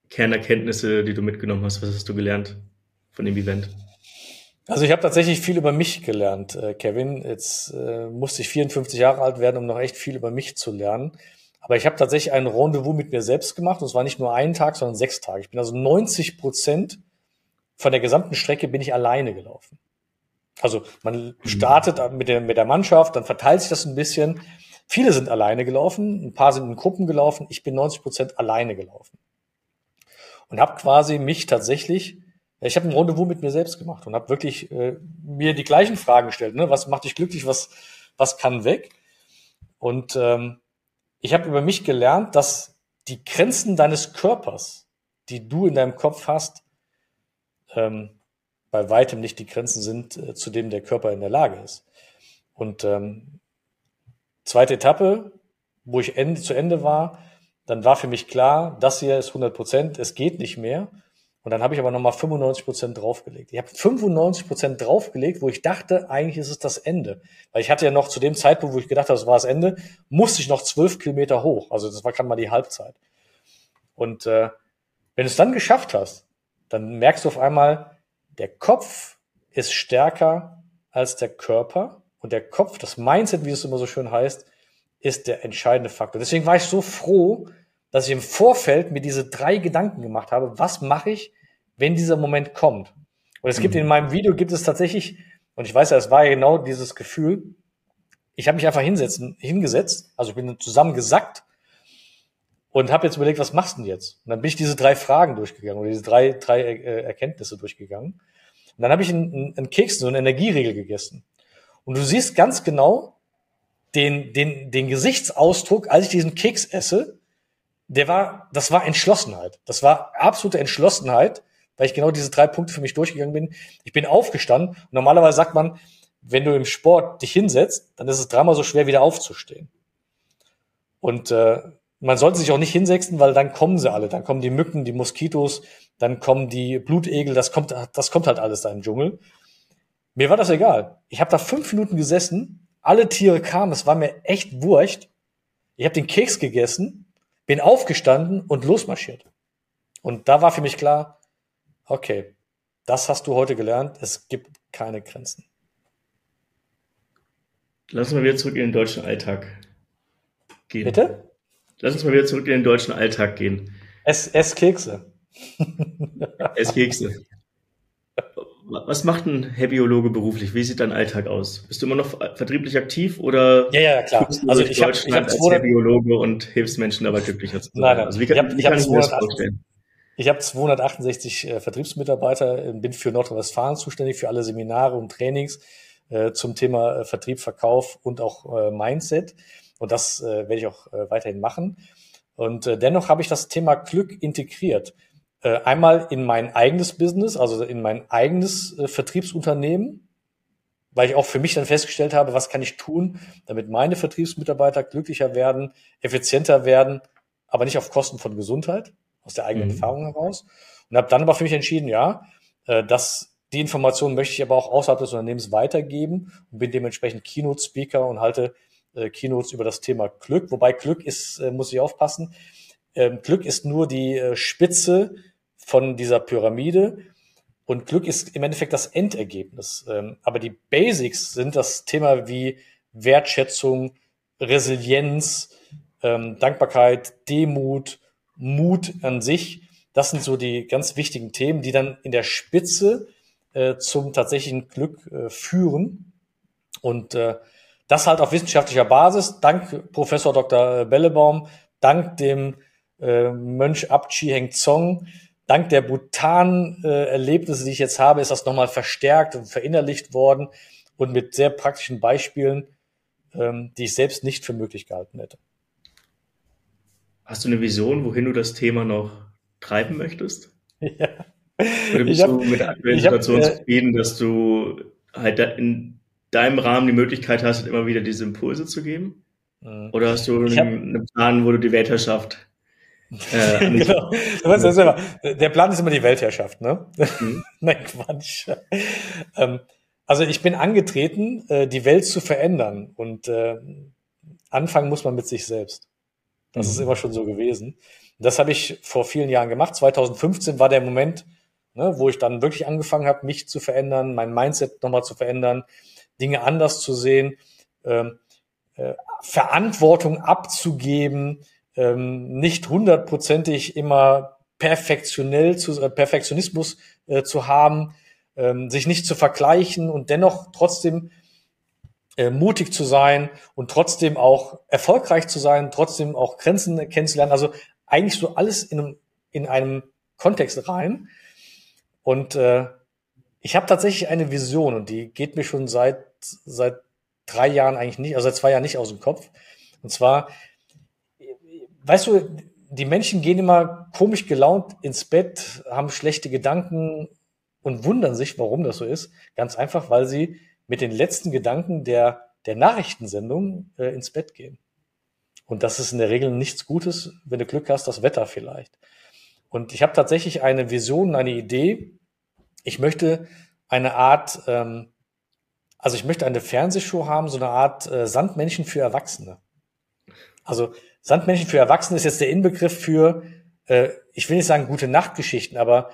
Kernerkenntnisse, die du mitgenommen hast? Was hast du gelernt von dem Event? Also ich habe tatsächlich viel über mich gelernt, äh, Kevin. Jetzt äh, musste ich 54 Jahre alt werden, um noch echt viel über mich zu lernen. Aber ich habe tatsächlich ein Rendezvous mit mir selbst gemacht. Und es war nicht nur ein Tag, sondern sechs Tage. Ich bin also 90 Prozent von der gesamten Strecke bin ich alleine gelaufen. Also man startet mit der, mit der Mannschaft, dann verteilt sich das ein bisschen. Viele sind alleine gelaufen, ein paar sind in Gruppen gelaufen. Ich bin 90 Prozent alleine gelaufen. Und habe quasi mich tatsächlich ich habe ein Rendezvous mit mir selbst gemacht und habe wirklich äh, mir die gleichen Fragen gestellt. Ne? Was macht dich glücklich? Was, was kann weg? Und ähm, ich habe über mich gelernt, dass die Grenzen deines Körpers, die du in deinem Kopf hast, ähm, bei weitem nicht die Grenzen sind, äh, zu dem der Körper in der Lage ist. Und ähm, zweite Etappe, wo ich Ende, zu Ende war, dann war für mich klar, das hier ist 100 Prozent, es geht nicht mehr. Und dann habe ich aber nochmal 95 Prozent draufgelegt. Ich habe 95 Prozent draufgelegt, wo ich dachte, eigentlich ist es das Ende. Weil ich hatte ja noch zu dem Zeitpunkt, wo ich gedacht habe, es war das Ende, musste ich noch zwölf Kilometer hoch. Also das war gerade mal die Halbzeit. Und äh, wenn du es dann geschafft hast, dann merkst du auf einmal, der Kopf ist stärker als der Körper. Und der Kopf, das Mindset, wie es immer so schön heißt, ist der entscheidende Faktor. Deswegen war ich so froh, dass ich im Vorfeld mir diese drei Gedanken gemacht habe, was mache ich, wenn dieser Moment kommt. Und es gibt mhm. in meinem Video gibt es tatsächlich, und ich weiß ja, es war ja genau dieses Gefühl, ich habe mich einfach hinsetzen, hingesetzt, also ich bin zusammengesackt und habe jetzt überlegt, was machst du denn jetzt? Und dann bin ich diese drei Fragen durchgegangen oder diese drei, drei äh, Erkenntnisse durchgegangen. Und dann habe ich einen, einen Keks, so eine Energieriegel gegessen. Und du siehst ganz genau den, den, den Gesichtsausdruck, als ich diesen Keks esse, der war, das war Entschlossenheit. Das war absolute Entschlossenheit, weil ich genau diese drei Punkte für mich durchgegangen bin. Ich bin aufgestanden normalerweise sagt man, wenn du im Sport dich hinsetzt, dann ist es dreimal so schwer, wieder aufzustehen. Und äh, man sollte sich auch nicht hinsetzen, weil dann kommen sie alle. Dann kommen die Mücken, die Moskitos, dann kommen die Blutegel, das kommt, das kommt halt alles da im Dschungel. Mir war das egal. Ich habe da fünf Minuten gesessen, alle Tiere kamen, es war mir echt wurscht. Ich habe den Keks gegessen, bin aufgestanden und losmarschiert. Und da war für mich klar, Okay, das hast du heute gelernt. Es gibt keine Grenzen. Lass uns mal wieder zurück in den deutschen Alltag gehen. Bitte? Lass uns mal wieder zurück in den deutschen Alltag gehen. Ess, ess Kekse. ess Kekse. Was macht ein Herbiologe beruflich? Wie sieht dein Alltag aus? Bist du immer noch vertrieblich aktiv oder? Ja, ja, klar. Also ich habe ich hab als Herbiologe und hilfst Menschen dabei glücklicher zu sein. Nein, nein. Also wie, kann, ich hab, kann ich das vorstellen? Ich habe 268 äh, Vertriebsmitarbeiter, äh, bin für Nordrhein-Westfalen zuständig für alle Seminare und Trainings äh, zum Thema äh, Vertrieb, Verkauf und auch äh, Mindset. Und das äh, werde ich auch äh, weiterhin machen. Und dennoch habe ich das Thema Glück integriert. Äh, einmal in mein eigenes Business, also in mein eigenes äh, Vertriebsunternehmen, weil ich auch für mich dann festgestellt habe, was kann ich tun, damit meine Vertriebsmitarbeiter glücklicher werden, effizienter werden, aber nicht auf Kosten von Gesundheit aus der eigenen mhm. Erfahrung heraus. Und habe dann aber für mich entschieden, ja, äh, dass die Informationen möchte ich aber auch außerhalb des Unternehmens weitergeben und bin dementsprechend Keynote-Speaker und halte äh, Keynotes über das Thema Glück. Wobei Glück ist, äh, muss ich aufpassen, ähm, Glück ist nur die äh, Spitze von dieser Pyramide und Glück ist im Endeffekt das Endergebnis. Ähm, aber die Basics sind das Thema wie Wertschätzung, Resilienz, ähm, Dankbarkeit, Demut, Mut an sich. Das sind so die ganz wichtigen Themen, die dann in der Spitze äh, zum tatsächlichen Glück äh, führen. Und äh, das halt auf wissenschaftlicher Basis, dank Professor Dr. Bellebaum, dank dem Mönch Abchi Heng Zong, dank der Bhutan-Erlebnisse, die ich jetzt habe, ist das nochmal verstärkt und verinnerlicht worden und mit sehr praktischen Beispielen, ähm, die ich selbst nicht für möglich gehalten hätte. Hast du eine Vision, wohin du das Thema noch treiben möchtest? Ja. Oder bist hab, du mit der aktuellen Situation hab, äh, zufrieden, dass du halt in deinem Rahmen die Möglichkeit hast, immer wieder diese Impulse zu geben? Mhm. Oder hast du einen, hab, einen, Plan, wo du die Weltherrschaft äh, genau. Selber, der Plan ist immer die Weltherrschaft, ne? Mhm. Nein, Quatsch. Ähm, also ich bin angetreten, äh, die Welt zu verändern und äh, anfangen muss man mit sich selbst. Das mhm. ist immer schon so gewesen. Das habe ich vor vielen Jahren gemacht. 2015 war der Moment, ne, wo ich dann wirklich angefangen habe, mich zu verändern, mein Mindset nochmal zu verändern, Dinge anders zu sehen, ähm, äh, Verantwortung abzugeben, ähm, nicht hundertprozentig immer perfektionell zu, äh, Perfektionismus äh, zu haben, ähm, sich nicht zu vergleichen und dennoch trotzdem äh, mutig zu sein und trotzdem auch erfolgreich zu sein, trotzdem auch Grenzen kennenzulernen. Also eigentlich so alles in einem, in einem Kontext rein. Und äh, ich habe tatsächlich eine Vision und die geht mir schon seit seit drei Jahren eigentlich nicht, also seit zwei Jahren nicht aus dem Kopf. Und zwar, weißt du, die Menschen gehen immer komisch gelaunt ins Bett, haben schlechte Gedanken und wundern sich, warum das so ist. Ganz einfach, weil sie mit den letzten Gedanken der, der Nachrichtensendung äh, ins Bett gehen. Und das ist in der Regel nichts Gutes, wenn du Glück hast, das Wetter vielleicht. Und ich habe tatsächlich eine Vision, eine Idee. Ich möchte eine Art, ähm, also ich möchte eine Fernsehshow haben, so eine Art äh, Sandmännchen für Erwachsene. Also Sandmännchen für Erwachsene ist jetzt der Inbegriff für, äh, ich will nicht sagen gute Nachtgeschichten, aber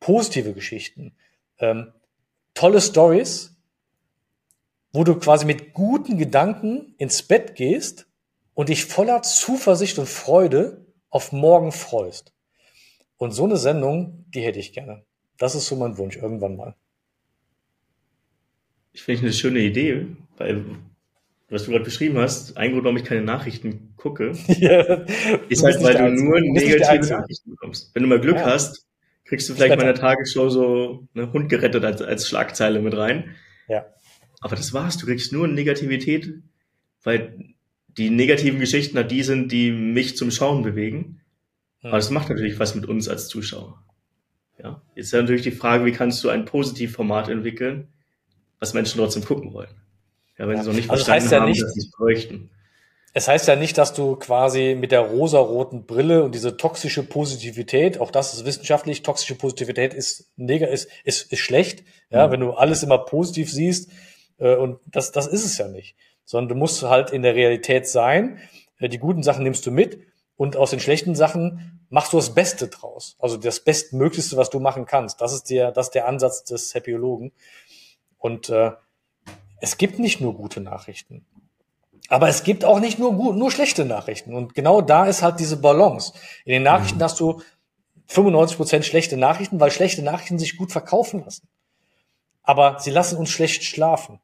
positive Geschichten. Ähm, tolle Stories, wo du quasi mit guten Gedanken ins Bett gehst und dich voller Zuversicht und Freude auf morgen freust. Und so eine Sendung, die hätte ich gerne. Das ist so mein Wunsch irgendwann mal. Ich finde eine schöne Idee, weil was du gerade beschrieben hast, ein Grund, warum ich keine Nachrichten gucke, ja, ist halt, weil du nur negative Nachrichten bekommst. Wenn du mal Glück ja. hast, kriegst du vielleicht mal in der Tagesschau so eine Hund gerettet als, als Schlagzeile mit rein. Ja. Aber das war's. Du kriegst nur Negativität, weil die negativen Geschichten halt die sind, die mich zum Schauen bewegen. Aber das macht natürlich was mit uns als Zuschauer. Ja. Jetzt ist natürlich die Frage, wie kannst du ein Positivformat entwickeln, was Menschen trotzdem gucken wollen. Ja, wenn ja. sie noch nicht also verstanden das heißt ja haben, nicht, dass sie es bräuchten. Es heißt ja nicht, dass du quasi mit der rosaroten Brille und diese toxische Positivität, auch das ist wissenschaftlich, toxische Positivität ist, ist, ist, ist schlecht, ja, mhm. wenn du alles immer positiv siehst, äh, und das, das ist es ja nicht. Sondern du musst halt in der Realität sein, äh, die guten Sachen nimmst du mit und aus den schlechten Sachen machst du das Beste draus. Also das Bestmöglichste, was du machen kannst. Das ist der, das ist der Ansatz des Happyologen. Und äh, es gibt nicht nur gute Nachrichten. Aber es gibt auch nicht nur gut, nur schlechte Nachrichten. Und genau da ist halt diese Balance. In den Nachrichten mhm. hast du 95 Prozent schlechte Nachrichten, weil schlechte Nachrichten sich gut verkaufen lassen. Aber sie lassen uns schlecht schlafen.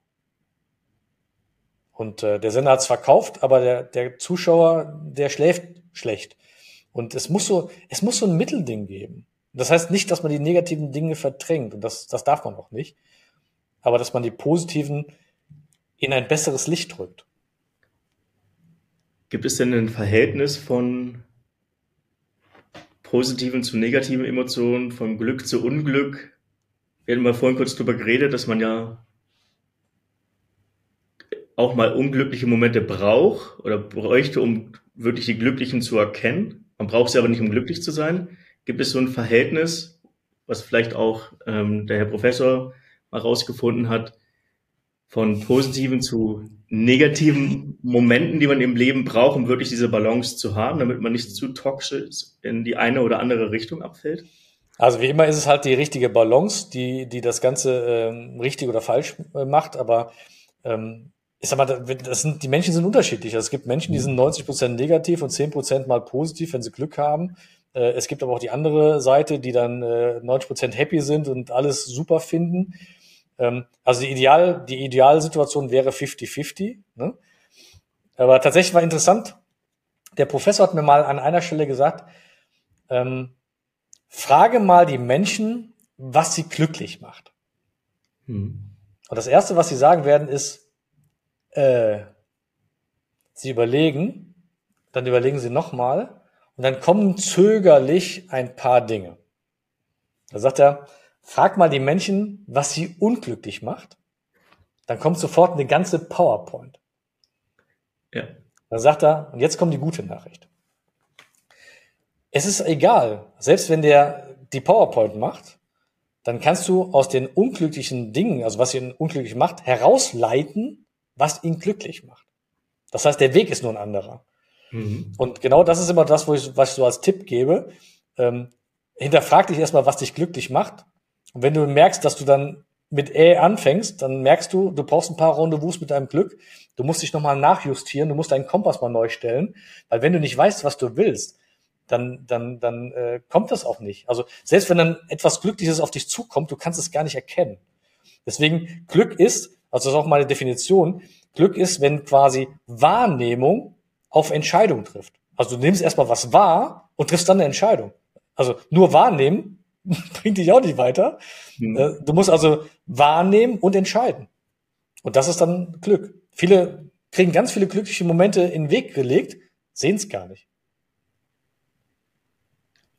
Und äh, der Sender hat's verkauft, aber der, der Zuschauer, der schläft schlecht. Und es muss so, es muss so ein Mittelding geben. Das heißt nicht, dass man die negativen Dinge verdrängt. Und das, das darf man auch nicht. Aber dass man die positiven in ein besseres Licht drückt. Gibt es denn ein Verhältnis von positiven zu negativen Emotionen, von Glück zu Unglück? Wir hatten mal vorhin kurz drüber geredet, dass man ja auch mal unglückliche Momente braucht oder bräuchte, um wirklich die Glücklichen zu erkennen. Man braucht sie aber nicht, um glücklich zu sein. Gibt es so ein Verhältnis, was vielleicht auch ähm, der Herr Professor mal rausgefunden hat, von positiven zu negativen Momenten, die man im Leben braucht, um wirklich diese Balance zu haben, damit man nicht zu toxisch in die eine oder andere Richtung abfällt? Also wie immer ist es halt die richtige Balance, die, die das Ganze ähm, richtig oder falsch äh, macht, aber ähm, ich sag mal, das sind, die Menschen sind unterschiedlich. Also es gibt Menschen, die sind 90 Prozent negativ und 10 Prozent mal positiv, wenn sie Glück haben. Äh, es gibt aber auch die andere Seite, die dann äh, 90 Prozent happy sind und alles super finden. Ähm, also die Ideal, die Idealsituation wäre 50-50. Ne? Aber tatsächlich war interessant. Der Professor hat mir mal an einer Stelle gesagt, ähm, frage mal die Menschen, was sie glücklich macht. Hm. Und das erste, was sie sagen werden, ist, äh, sie überlegen, dann überlegen sie nochmal und dann kommen zögerlich ein paar Dinge. Da sagt er, Frag mal die Menschen, was sie unglücklich macht. Dann kommt sofort eine ganze PowerPoint. Ja. Dann sagt er, und jetzt kommt die gute Nachricht. Es ist egal, selbst wenn der die PowerPoint macht, dann kannst du aus den unglücklichen Dingen, also was ihn unglücklich macht, herausleiten, was ihn glücklich macht. Das heißt, der Weg ist nur ein anderer. Mhm. Und genau das ist immer das, wo ich, was ich so als Tipp gebe. Ähm, hinterfrag dich erstmal, was dich glücklich macht. Und wenn du merkst, dass du dann mit Ä anfängst, dann merkst du, du brauchst ein paar Rendezvous mit deinem Glück. Du musst dich nochmal nachjustieren, du musst deinen Kompass mal neu stellen. Weil wenn du nicht weißt, was du willst, dann, dann, dann äh, kommt das auch nicht. Also selbst wenn dann etwas Glückliches auf dich zukommt, du kannst es gar nicht erkennen. Deswegen Glück ist, also das ist auch meine Definition, Glück ist, wenn quasi Wahrnehmung auf Entscheidung trifft. Also du nimmst erstmal was wahr und triffst dann eine Entscheidung. Also nur wahrnehmen bringt dich auch nicht weiter. Mhm. Du musst also wahrnehmen und entscheiden. Und das ist dann Glück. Viele kriegen ganz viele glückliche Momente in den Weg gelegt, sehen es gar nicht.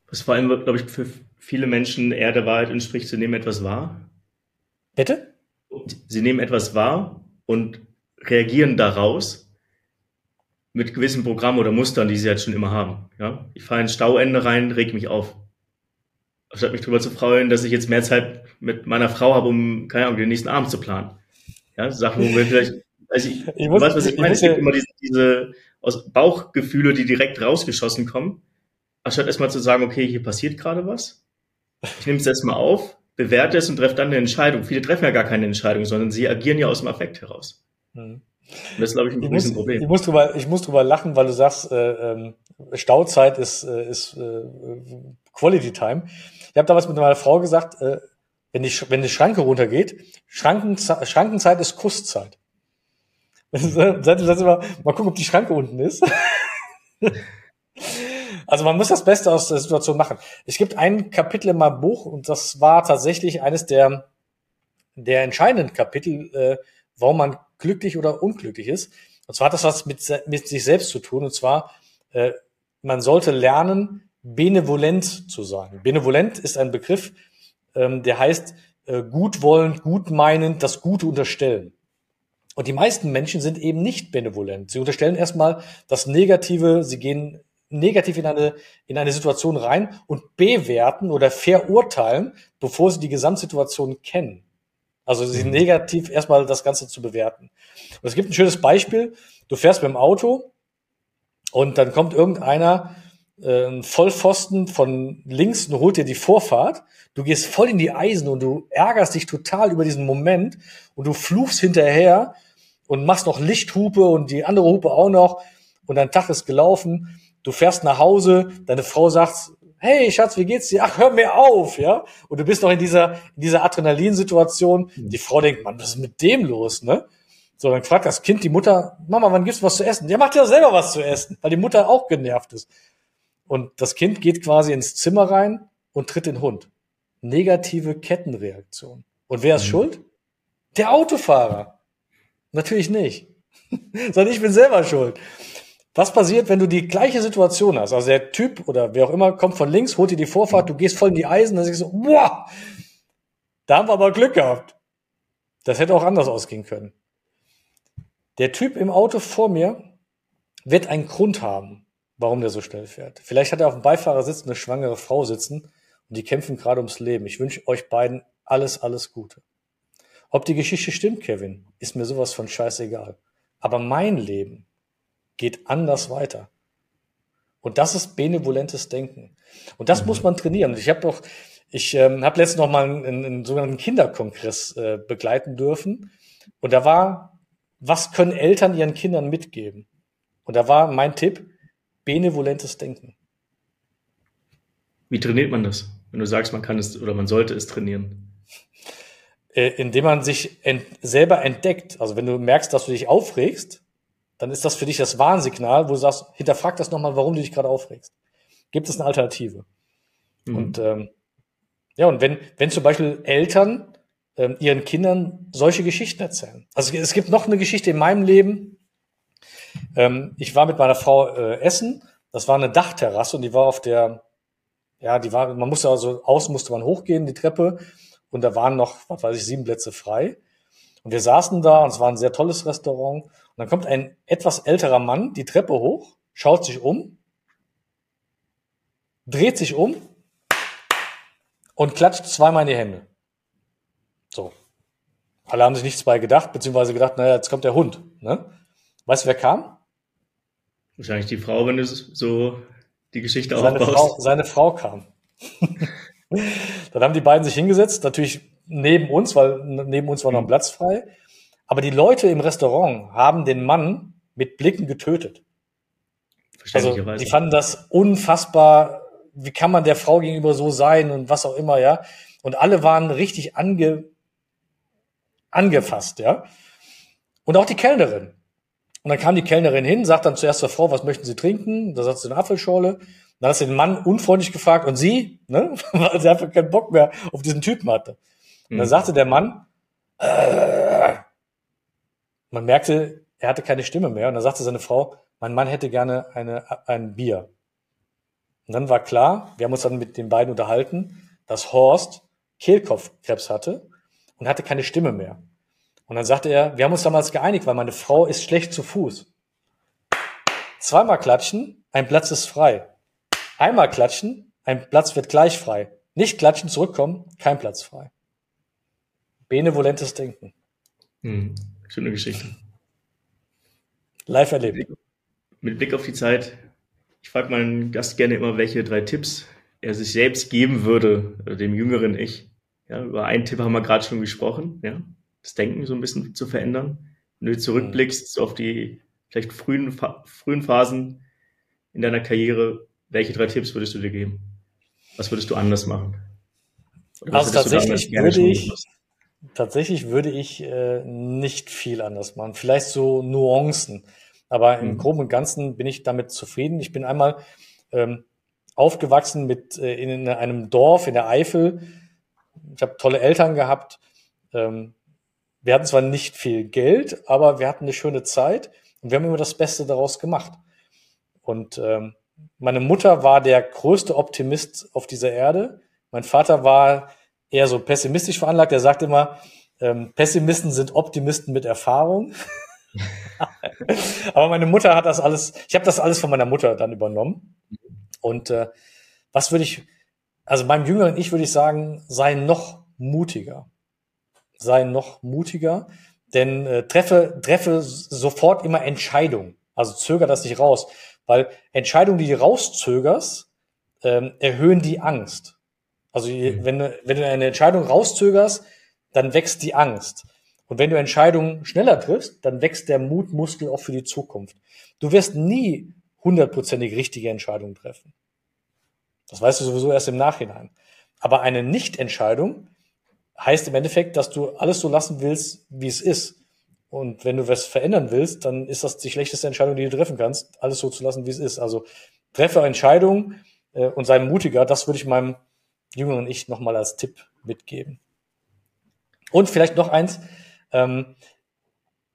Was vor allem, glaube ich, für viele Menschen eher der Wahrheit entspricht, sie nehmen etwas wahr. Bitte? Sie nehmen etwas wahr und reagieren daraus mit gewissen Programmen oder Mustern, die sie jetzt schon immer haben. Ja? Ich fahre ins Stauende rein, reg mich auf. Statt mich darüber zu freuen, dass ich jetzt mehr Zeit mit meiner Frau habe, um, keine Ahnung, den nächsten Abend zu planen. Ja, Sachen, wo wir vielleicht, also ich, ich muss, weiß, was ich, ich meine, es gibt immer diese, diese aus Bauchgefühle, die direkt rausgeschossen kommen anstatt erstmal zu sagen, okay, hier passiert gerade was, ich nehme es erstmal auf, bewerte es und treffe dann eine Entscheidung. Viele treffen ja gar keine Entscheidung, sondern sie agieren ja aus dem Affekt heraus. Mhm. Und das ist, glaube ich, ein ich muss, Problem. Ich muss, drüber, ich muss drüber lachen, weil du sagst, äh, ähm, Stauzeit ist, äh, ist äh, Quality Time. Ich habe damals mit meiner Frau gesagt, äh, wenn, die, wenn die Schranke runtergeht, Schrankenzeit, Schrankenzeit ist Kusszeit. Seitdem sagt immer, mal gucken, ob die Schranke unten ist. Also man muss das Beste aus der Situation machen. Es gibt ein Kapitel in meinem Buch und das war tatsächlich eines der, der entscheidenden Kapitel, äh, warum man glücklich oder unglücklich ist. Und zwar hat das was mit, mit sich selbst zu tun. Und zwar, äh, man sollte lernen, benevolent zu sein. Benevolent ist ein Begriff, ähm, der heißt äh, gutwollend, gutmeinend, das Gute unterstellen. Und die meisten Menschen sind eben nicht benevolent. Sie unterstellen erstmal das Negative, sie gehen negativ in eine, in eine Situation rein und bewerten oder verurteilen, bevor sie die Gesamtsituation kennen. Also sie mhm. negativ erstmal das Ganze zu bewerten. Und es gibt ein schönes Beispiel. Du fährst mit dem Auto und dann kommt irgendeiner, ein Vollpfosten von links und holt dir die Vorfahrt. Du gehst voll in die Eisen und du ärgerst dich total über diesen Moment und du fluchst hinterher und machst noch Lichthupe und die andere Hupe auch noch und dein Tag ist gelaufen du fährst nach Hause, deine Frau sagt, hey Schatz, wie geht's dir? Ach, hör mir auf, ja? Und du bist noch in dieser, in dieser Adrenalinsituation. Mhm. Die Frau denkt, Mann, was ist mit dem los, ne? So, dann fragt das Kind die Mutter, Mama, wann gibt's was zu essen? Der macht ja selber was zu essen, weil die Mutter auch genervt ist. Und das Kind geht quasi ins Zimmer rein und tritt den Hund. Negative Kettenreaktion. Und wer ist mhm. schuld? Der Autofahrer. Natürlich nicht. Sondern ich bin selber schuld. Was passiert, wenn du die gleiche Situation hast? Also der Typ oder wer auch immer kommt von links, holt dir die Vorfahrt, du gehst voll in die Eisen, dann sagst du so, boah, da haben wir aber Glück gehabt. Das hätte auch anders ausgehen können. Der Typ im Auto vor mir wird einen Grund haben, warum der so schnell fährt. Vielleicht hat er auf dem Beifahrersitz eine schwangere Frau sitzen und die kämpfen gerade ums Leben. Ich wünsche euch beiden alles, alles Gute. Ob die Geschichte stimmt, Kevin, ist mir sowas von scheißegal. Aber mein Leben geht anders weiter. Und das ist benevolentes Denken. Und das mhm. muss man trainieren. Ich habe doch, ich ähm, habe letztens noch mal einen, einen sogenannten Kinderkongress äh, begleiten dürfen. Und da war, was können Eltern ihren Kindern mitgeben? Und da war mein Tipp, benevolentes Denken. Wie trainiert man das? Wenn du sagst, man kann es oder man sollte es trainieren. Äh, indem man sich ent selber entdeckt. Also wenn du merkst, dass du dich aufregst, dann ist das für dich das Warnsignal, wo du sagst, hinterfrag das nochmal, warum du dich gerade aufregst. Gibt es eine Alternative? Mhm. Und ähm, ja, und wenn, wenn zum Beispiel Eltern ähm, ihren Kindern solche Geschichten erzählen. Also es gibt noch eine Geschichte in meinem Leben. Ähm, ich war mit meiner Frau äh, essen. Das war eine Dachterrasse und die war auf der, ja, die war, man musste also außen musste man hochgehen, die Treppe. Und da waren noch, was weiß ich, sieben Plätze frei. Und wir saßen da und es war ein sehr tolles Restaurant. Und dann kommt ein etwas älterer Mann die Treppe hoch, schaut sich um, dreht sich um und klatscht zweimal in die Hände. So. Alle haben sich nichts bei gedacht, beziehungsweise gedacht, naja, jetzt kommt der Hund. Ne? Weißt du, wer kam? Wahrscheinlich die Frau, wenn du so die Geschichte seine aufbaust. Frau, seine Frau kam. Dann haben die beiden sich hingesetzt, natürlich neben uns, weil neben uns war noch ein. Platz frei. Aber die Leute im Restaurant haben den Mann mit Blicken getötet. Also die fanden das unfassbar. Wie kann man der Frau gegenüber so sein und was auch immer, ja? Und alle waren richtig ange, angefasst, ja? Und auch die Kellnerin. Und dann kam die Kellnerin hin, sagt dann zuerst zur Frau, was möchten Sie trinken? Da sagt sie eine Apfelschorle. Dann hat sie den Mann unfreundlich gefragt und sie, ne? weil sie einfach keinen Bock mehr auf diesen Typen hatte. Und dann mhm. sagte der Mann, äh, man merkte, er hatte keine Stimme mehr. Und dann sagte seine Frau, mein Mann hätte gerne eine, ein Bier. Und dann war klar, wir haben uns dann mit den beiden unterhalten, dass Horst Kehlkopfkrebs hatte und hatte keine Stimme mehr. Und dann sagte er, wir haben uns damals geeinigt, weil meine Frau ist schlecht zu Fuß. Zweimal klatschen, ein Platz ist frei. Einmal klatschen, ein Platz wird gleich frei. Nicht klatschen, zurückkommen, kein Platz frei. Benevolentes Denken. Hm, schöne Geschichte. Live erlebt. Mit Blick auf die Zeit, ich frage meinen Gast gerne immer, welche drei Tipps er sich selbst geben würde, dem jüngeren Ich. Ja, über einen Tipp haben wir gerade schon gesprochen, ja, das Denken so ein bisschen zu verändern. Wenn du zurückblickst auf die vielleicht frühen, frühen Phasen in deiner Karriere, welche drei Tipps würdest du dir geben? Was würdest du anders machen? Also tatsächlich würde ich, tatsächlich würde ich äh, nicht viel anders machen. Vielleicht so Nuancen. Aber im mhm. Groben und Ganzen bin ich damit zufrieden. Ich bin einmal ähm, aufgewachsen mit äh, in einem Dorf in der Eifel. Ich habe tolle Eltern gehabt. Ähm, wir hatten zwar nicht viel Geld, aber wir hatten eine schöne Zeit und wir haben immer das Beste daraus gemacht. Und ähm, meine Mutter war der größte Optimist auf dieser Erde. Mein Vater war eher so pessimistisch veranlagt. Er sagt immer, ähm, Pessimisten sind Optimisten mit Erfahrung. Aber meine Mutter hat das alles, ich habe das alles von meiner Mutter dann übernommen. Und äh, was würde ich, also meinem jüngeren Ich würde ich sagen, sei noch mutiger. Sei noch mutiger, denn äh, treffe, treffe sofort immer Entscheidungen. Also zöger das nicht raus. Weil Entscheidungen, die du rauszögerst, ähm, erhöhen die Angst. Also mhm. wenn, du, wenn du eine Entscheidung rauszögerst, dann wächst die Angst. Und wenn du Entscheidungen schneller triffst, dann wächst der Mutmuskel auch für die Zukunft. Du wirst nie hundertprozentig richtige Entscheidungen treffen. Das weißt du sowieso erst im Nachhinein. Aber eine Nichtentscheidung heißt im Endeffekt, dass du alles so lassen willst, wie es ist. Und wenn du was verändern willst, dann ist das die schlechteste Entscheidung, die du treffen kannst, alles so zu lassen, wie es ist. Also treffe Entscheidungen äh, und sei mutiger. Das würde ich meinem jüngeren Ich nochmal als Tipp mitgeben. Und vielleicht noch eins. Ähm,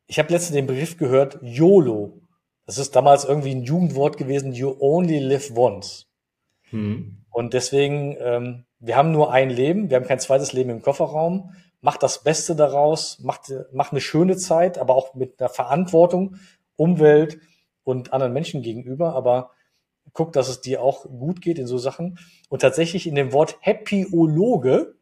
ich habe letztens den Begriff gehört, YOLO. Das ist damals irgendwie ein Jugendwort gewesen, You Only Live Once. Hm. Und deswegen, ähm, wir haben nur ein Leben, wir haben kein zweites Leben im Kofferraum. Macht das Beste daraus, macht, macht eine schöne Zeit, aber auch mit einer Verantwortung, Umwelt und anderen Menschen gegenüber. Aber guck, dass es dir auch gut geht in so Sachen. Und tatsächlich in dem Wort Happyologe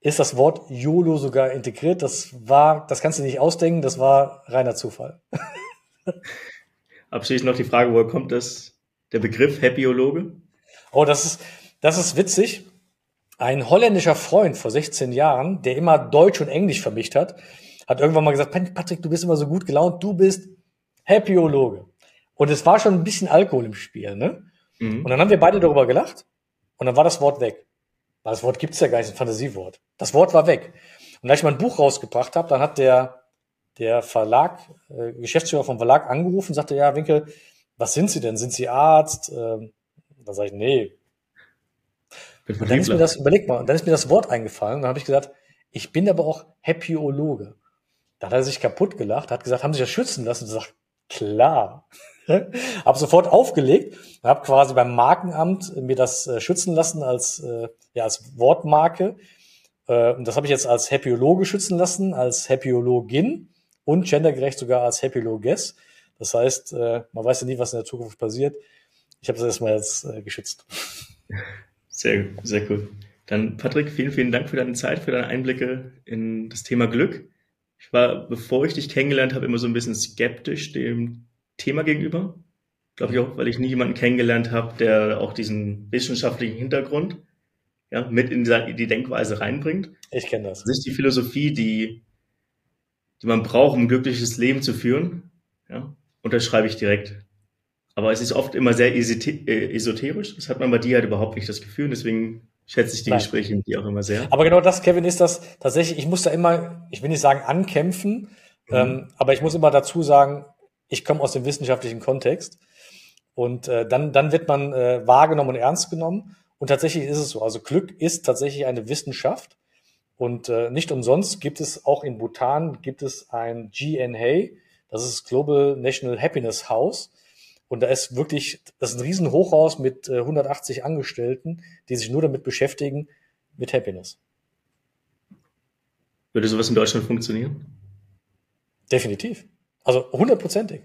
ist das Wort YOLO sogar integriert. Das war, das kannst du nicht ausdenken, das war reiner Zufall. Abschließend noch die Frage, woher kommt das, der Begriff Happyologe? Oh, das ist, das ist witzig. Ein holländischer Freund vor 16 Jahren, der immer Deutsch und Englisch vermischt hat, hat irgendwann mal gesagt, Patrick, du bist immer so gut gelaunt, du bist Happyologe. Und es war schon ein bisschen Alkohol im Spiel, ne? Mhm. Und dann haben wir beide darüber gelacht und dann war das Wort weg. Weil das Wort gibt's ja gar nicht, ein Fantasiewort. Das Wort war weg. Und als ich mein Buch rausgebracht habe, dann hat der, der Verlag, äh, Geschäftsführer vom Verlag angerufen und sagte, ja, Winkel, was sind Sie denn? Sind Sie Arzt? Ähm, da sage ich, nee. Und dann ist mir das, überleg mal, und dann ist mir das Wort eingefallen und dann habe ich gesagt, ich bin aber auch Happyologe. Da hat er sich kaputt gelacht, hat gesagt, haben Sie das schützen lassen? Und sagt, klar. habe sofort aufgelegt und habe quasi beim Markenamt mir das äh, schützen lassen als, äh, ja, als Wortmarke. Äh, und das habe ich jetzt als Happyologe schützen lassen, als Happyologin und gendergerecht sogar als Happyloges. Das heißt, äh, man weiß ja nie, was in der Zukunft passiert. Ich habe das erstmal jetzt äh, geschützt. Sehr, sehr cool. Dann, Patrick, vielen, vielen Dank für deine Zeit, für deine Einblicke in das Thema Glück. Ich war, bevor ich dich kennengelernt habe, immer so ein bisschen skeptisch dem Thema gegenüber. Glaube ich auch, weil ich nie jemanden kennengelernt habe, der auch diesen wissenschaftlichen Hintergrund ja, mit in die, die Denkweise reinbringt. Ich kenne das. Das ist die Philosophie, die, die man braucht, um ein glückliches Leben zu führen. Ja, unterschreibe ich direkt. Aber es ist oft immer sehr äh, esoterisch. Das hat man bei dir halt überhaupt nicht das Gefühl. Deswegen schätze ich die Nein. Gespräche mit dir auch immer sehr. Aber genau das, Kevin, ist das tatsächlich, ich muss da immer, ich will nicht sagen ankämpfen, mhm. ähm, aber ich muss immer dazu sagen, ich komme aus dem wissenschaftlichen Kontext. Und äh, dann, dann wird man äh, wahrgenommen und ernst genommen. Und tatsächlich ist es so. Also Glück ist tatsächlich eine Wissenschaft. Und äh, nicht umsonst gibt es auch in Bhutan gibt es ein GNH, das ist Global National Happiness House. Und da ist wirklich, das ist ein riesen Hochhaus mit äh, 180 Angestellten, die sich nur damit beschäftigen, mit Happiness. Würde sowas in Deutschland funktionieren? Definitiv. Also hundertprozentig.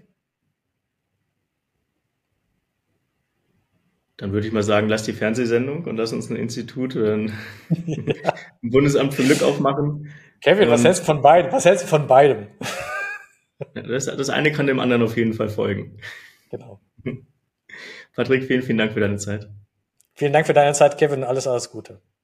Dann würde ich mal sagen, lass die Fernsehsendung und lass uns ein Institut oder ein, ja. ein Bundesamt für Glück aufmachen. Kevin, was hältst du von beidem? Was hältst du von beidem? Das, das eine kann dem anderen auf jeden Fall folgen. Genau. Patrick, vielen, vielen Dank für deine Zeit. Vielen Dank für deine Zeit, Kevin. Alles, alles Gute.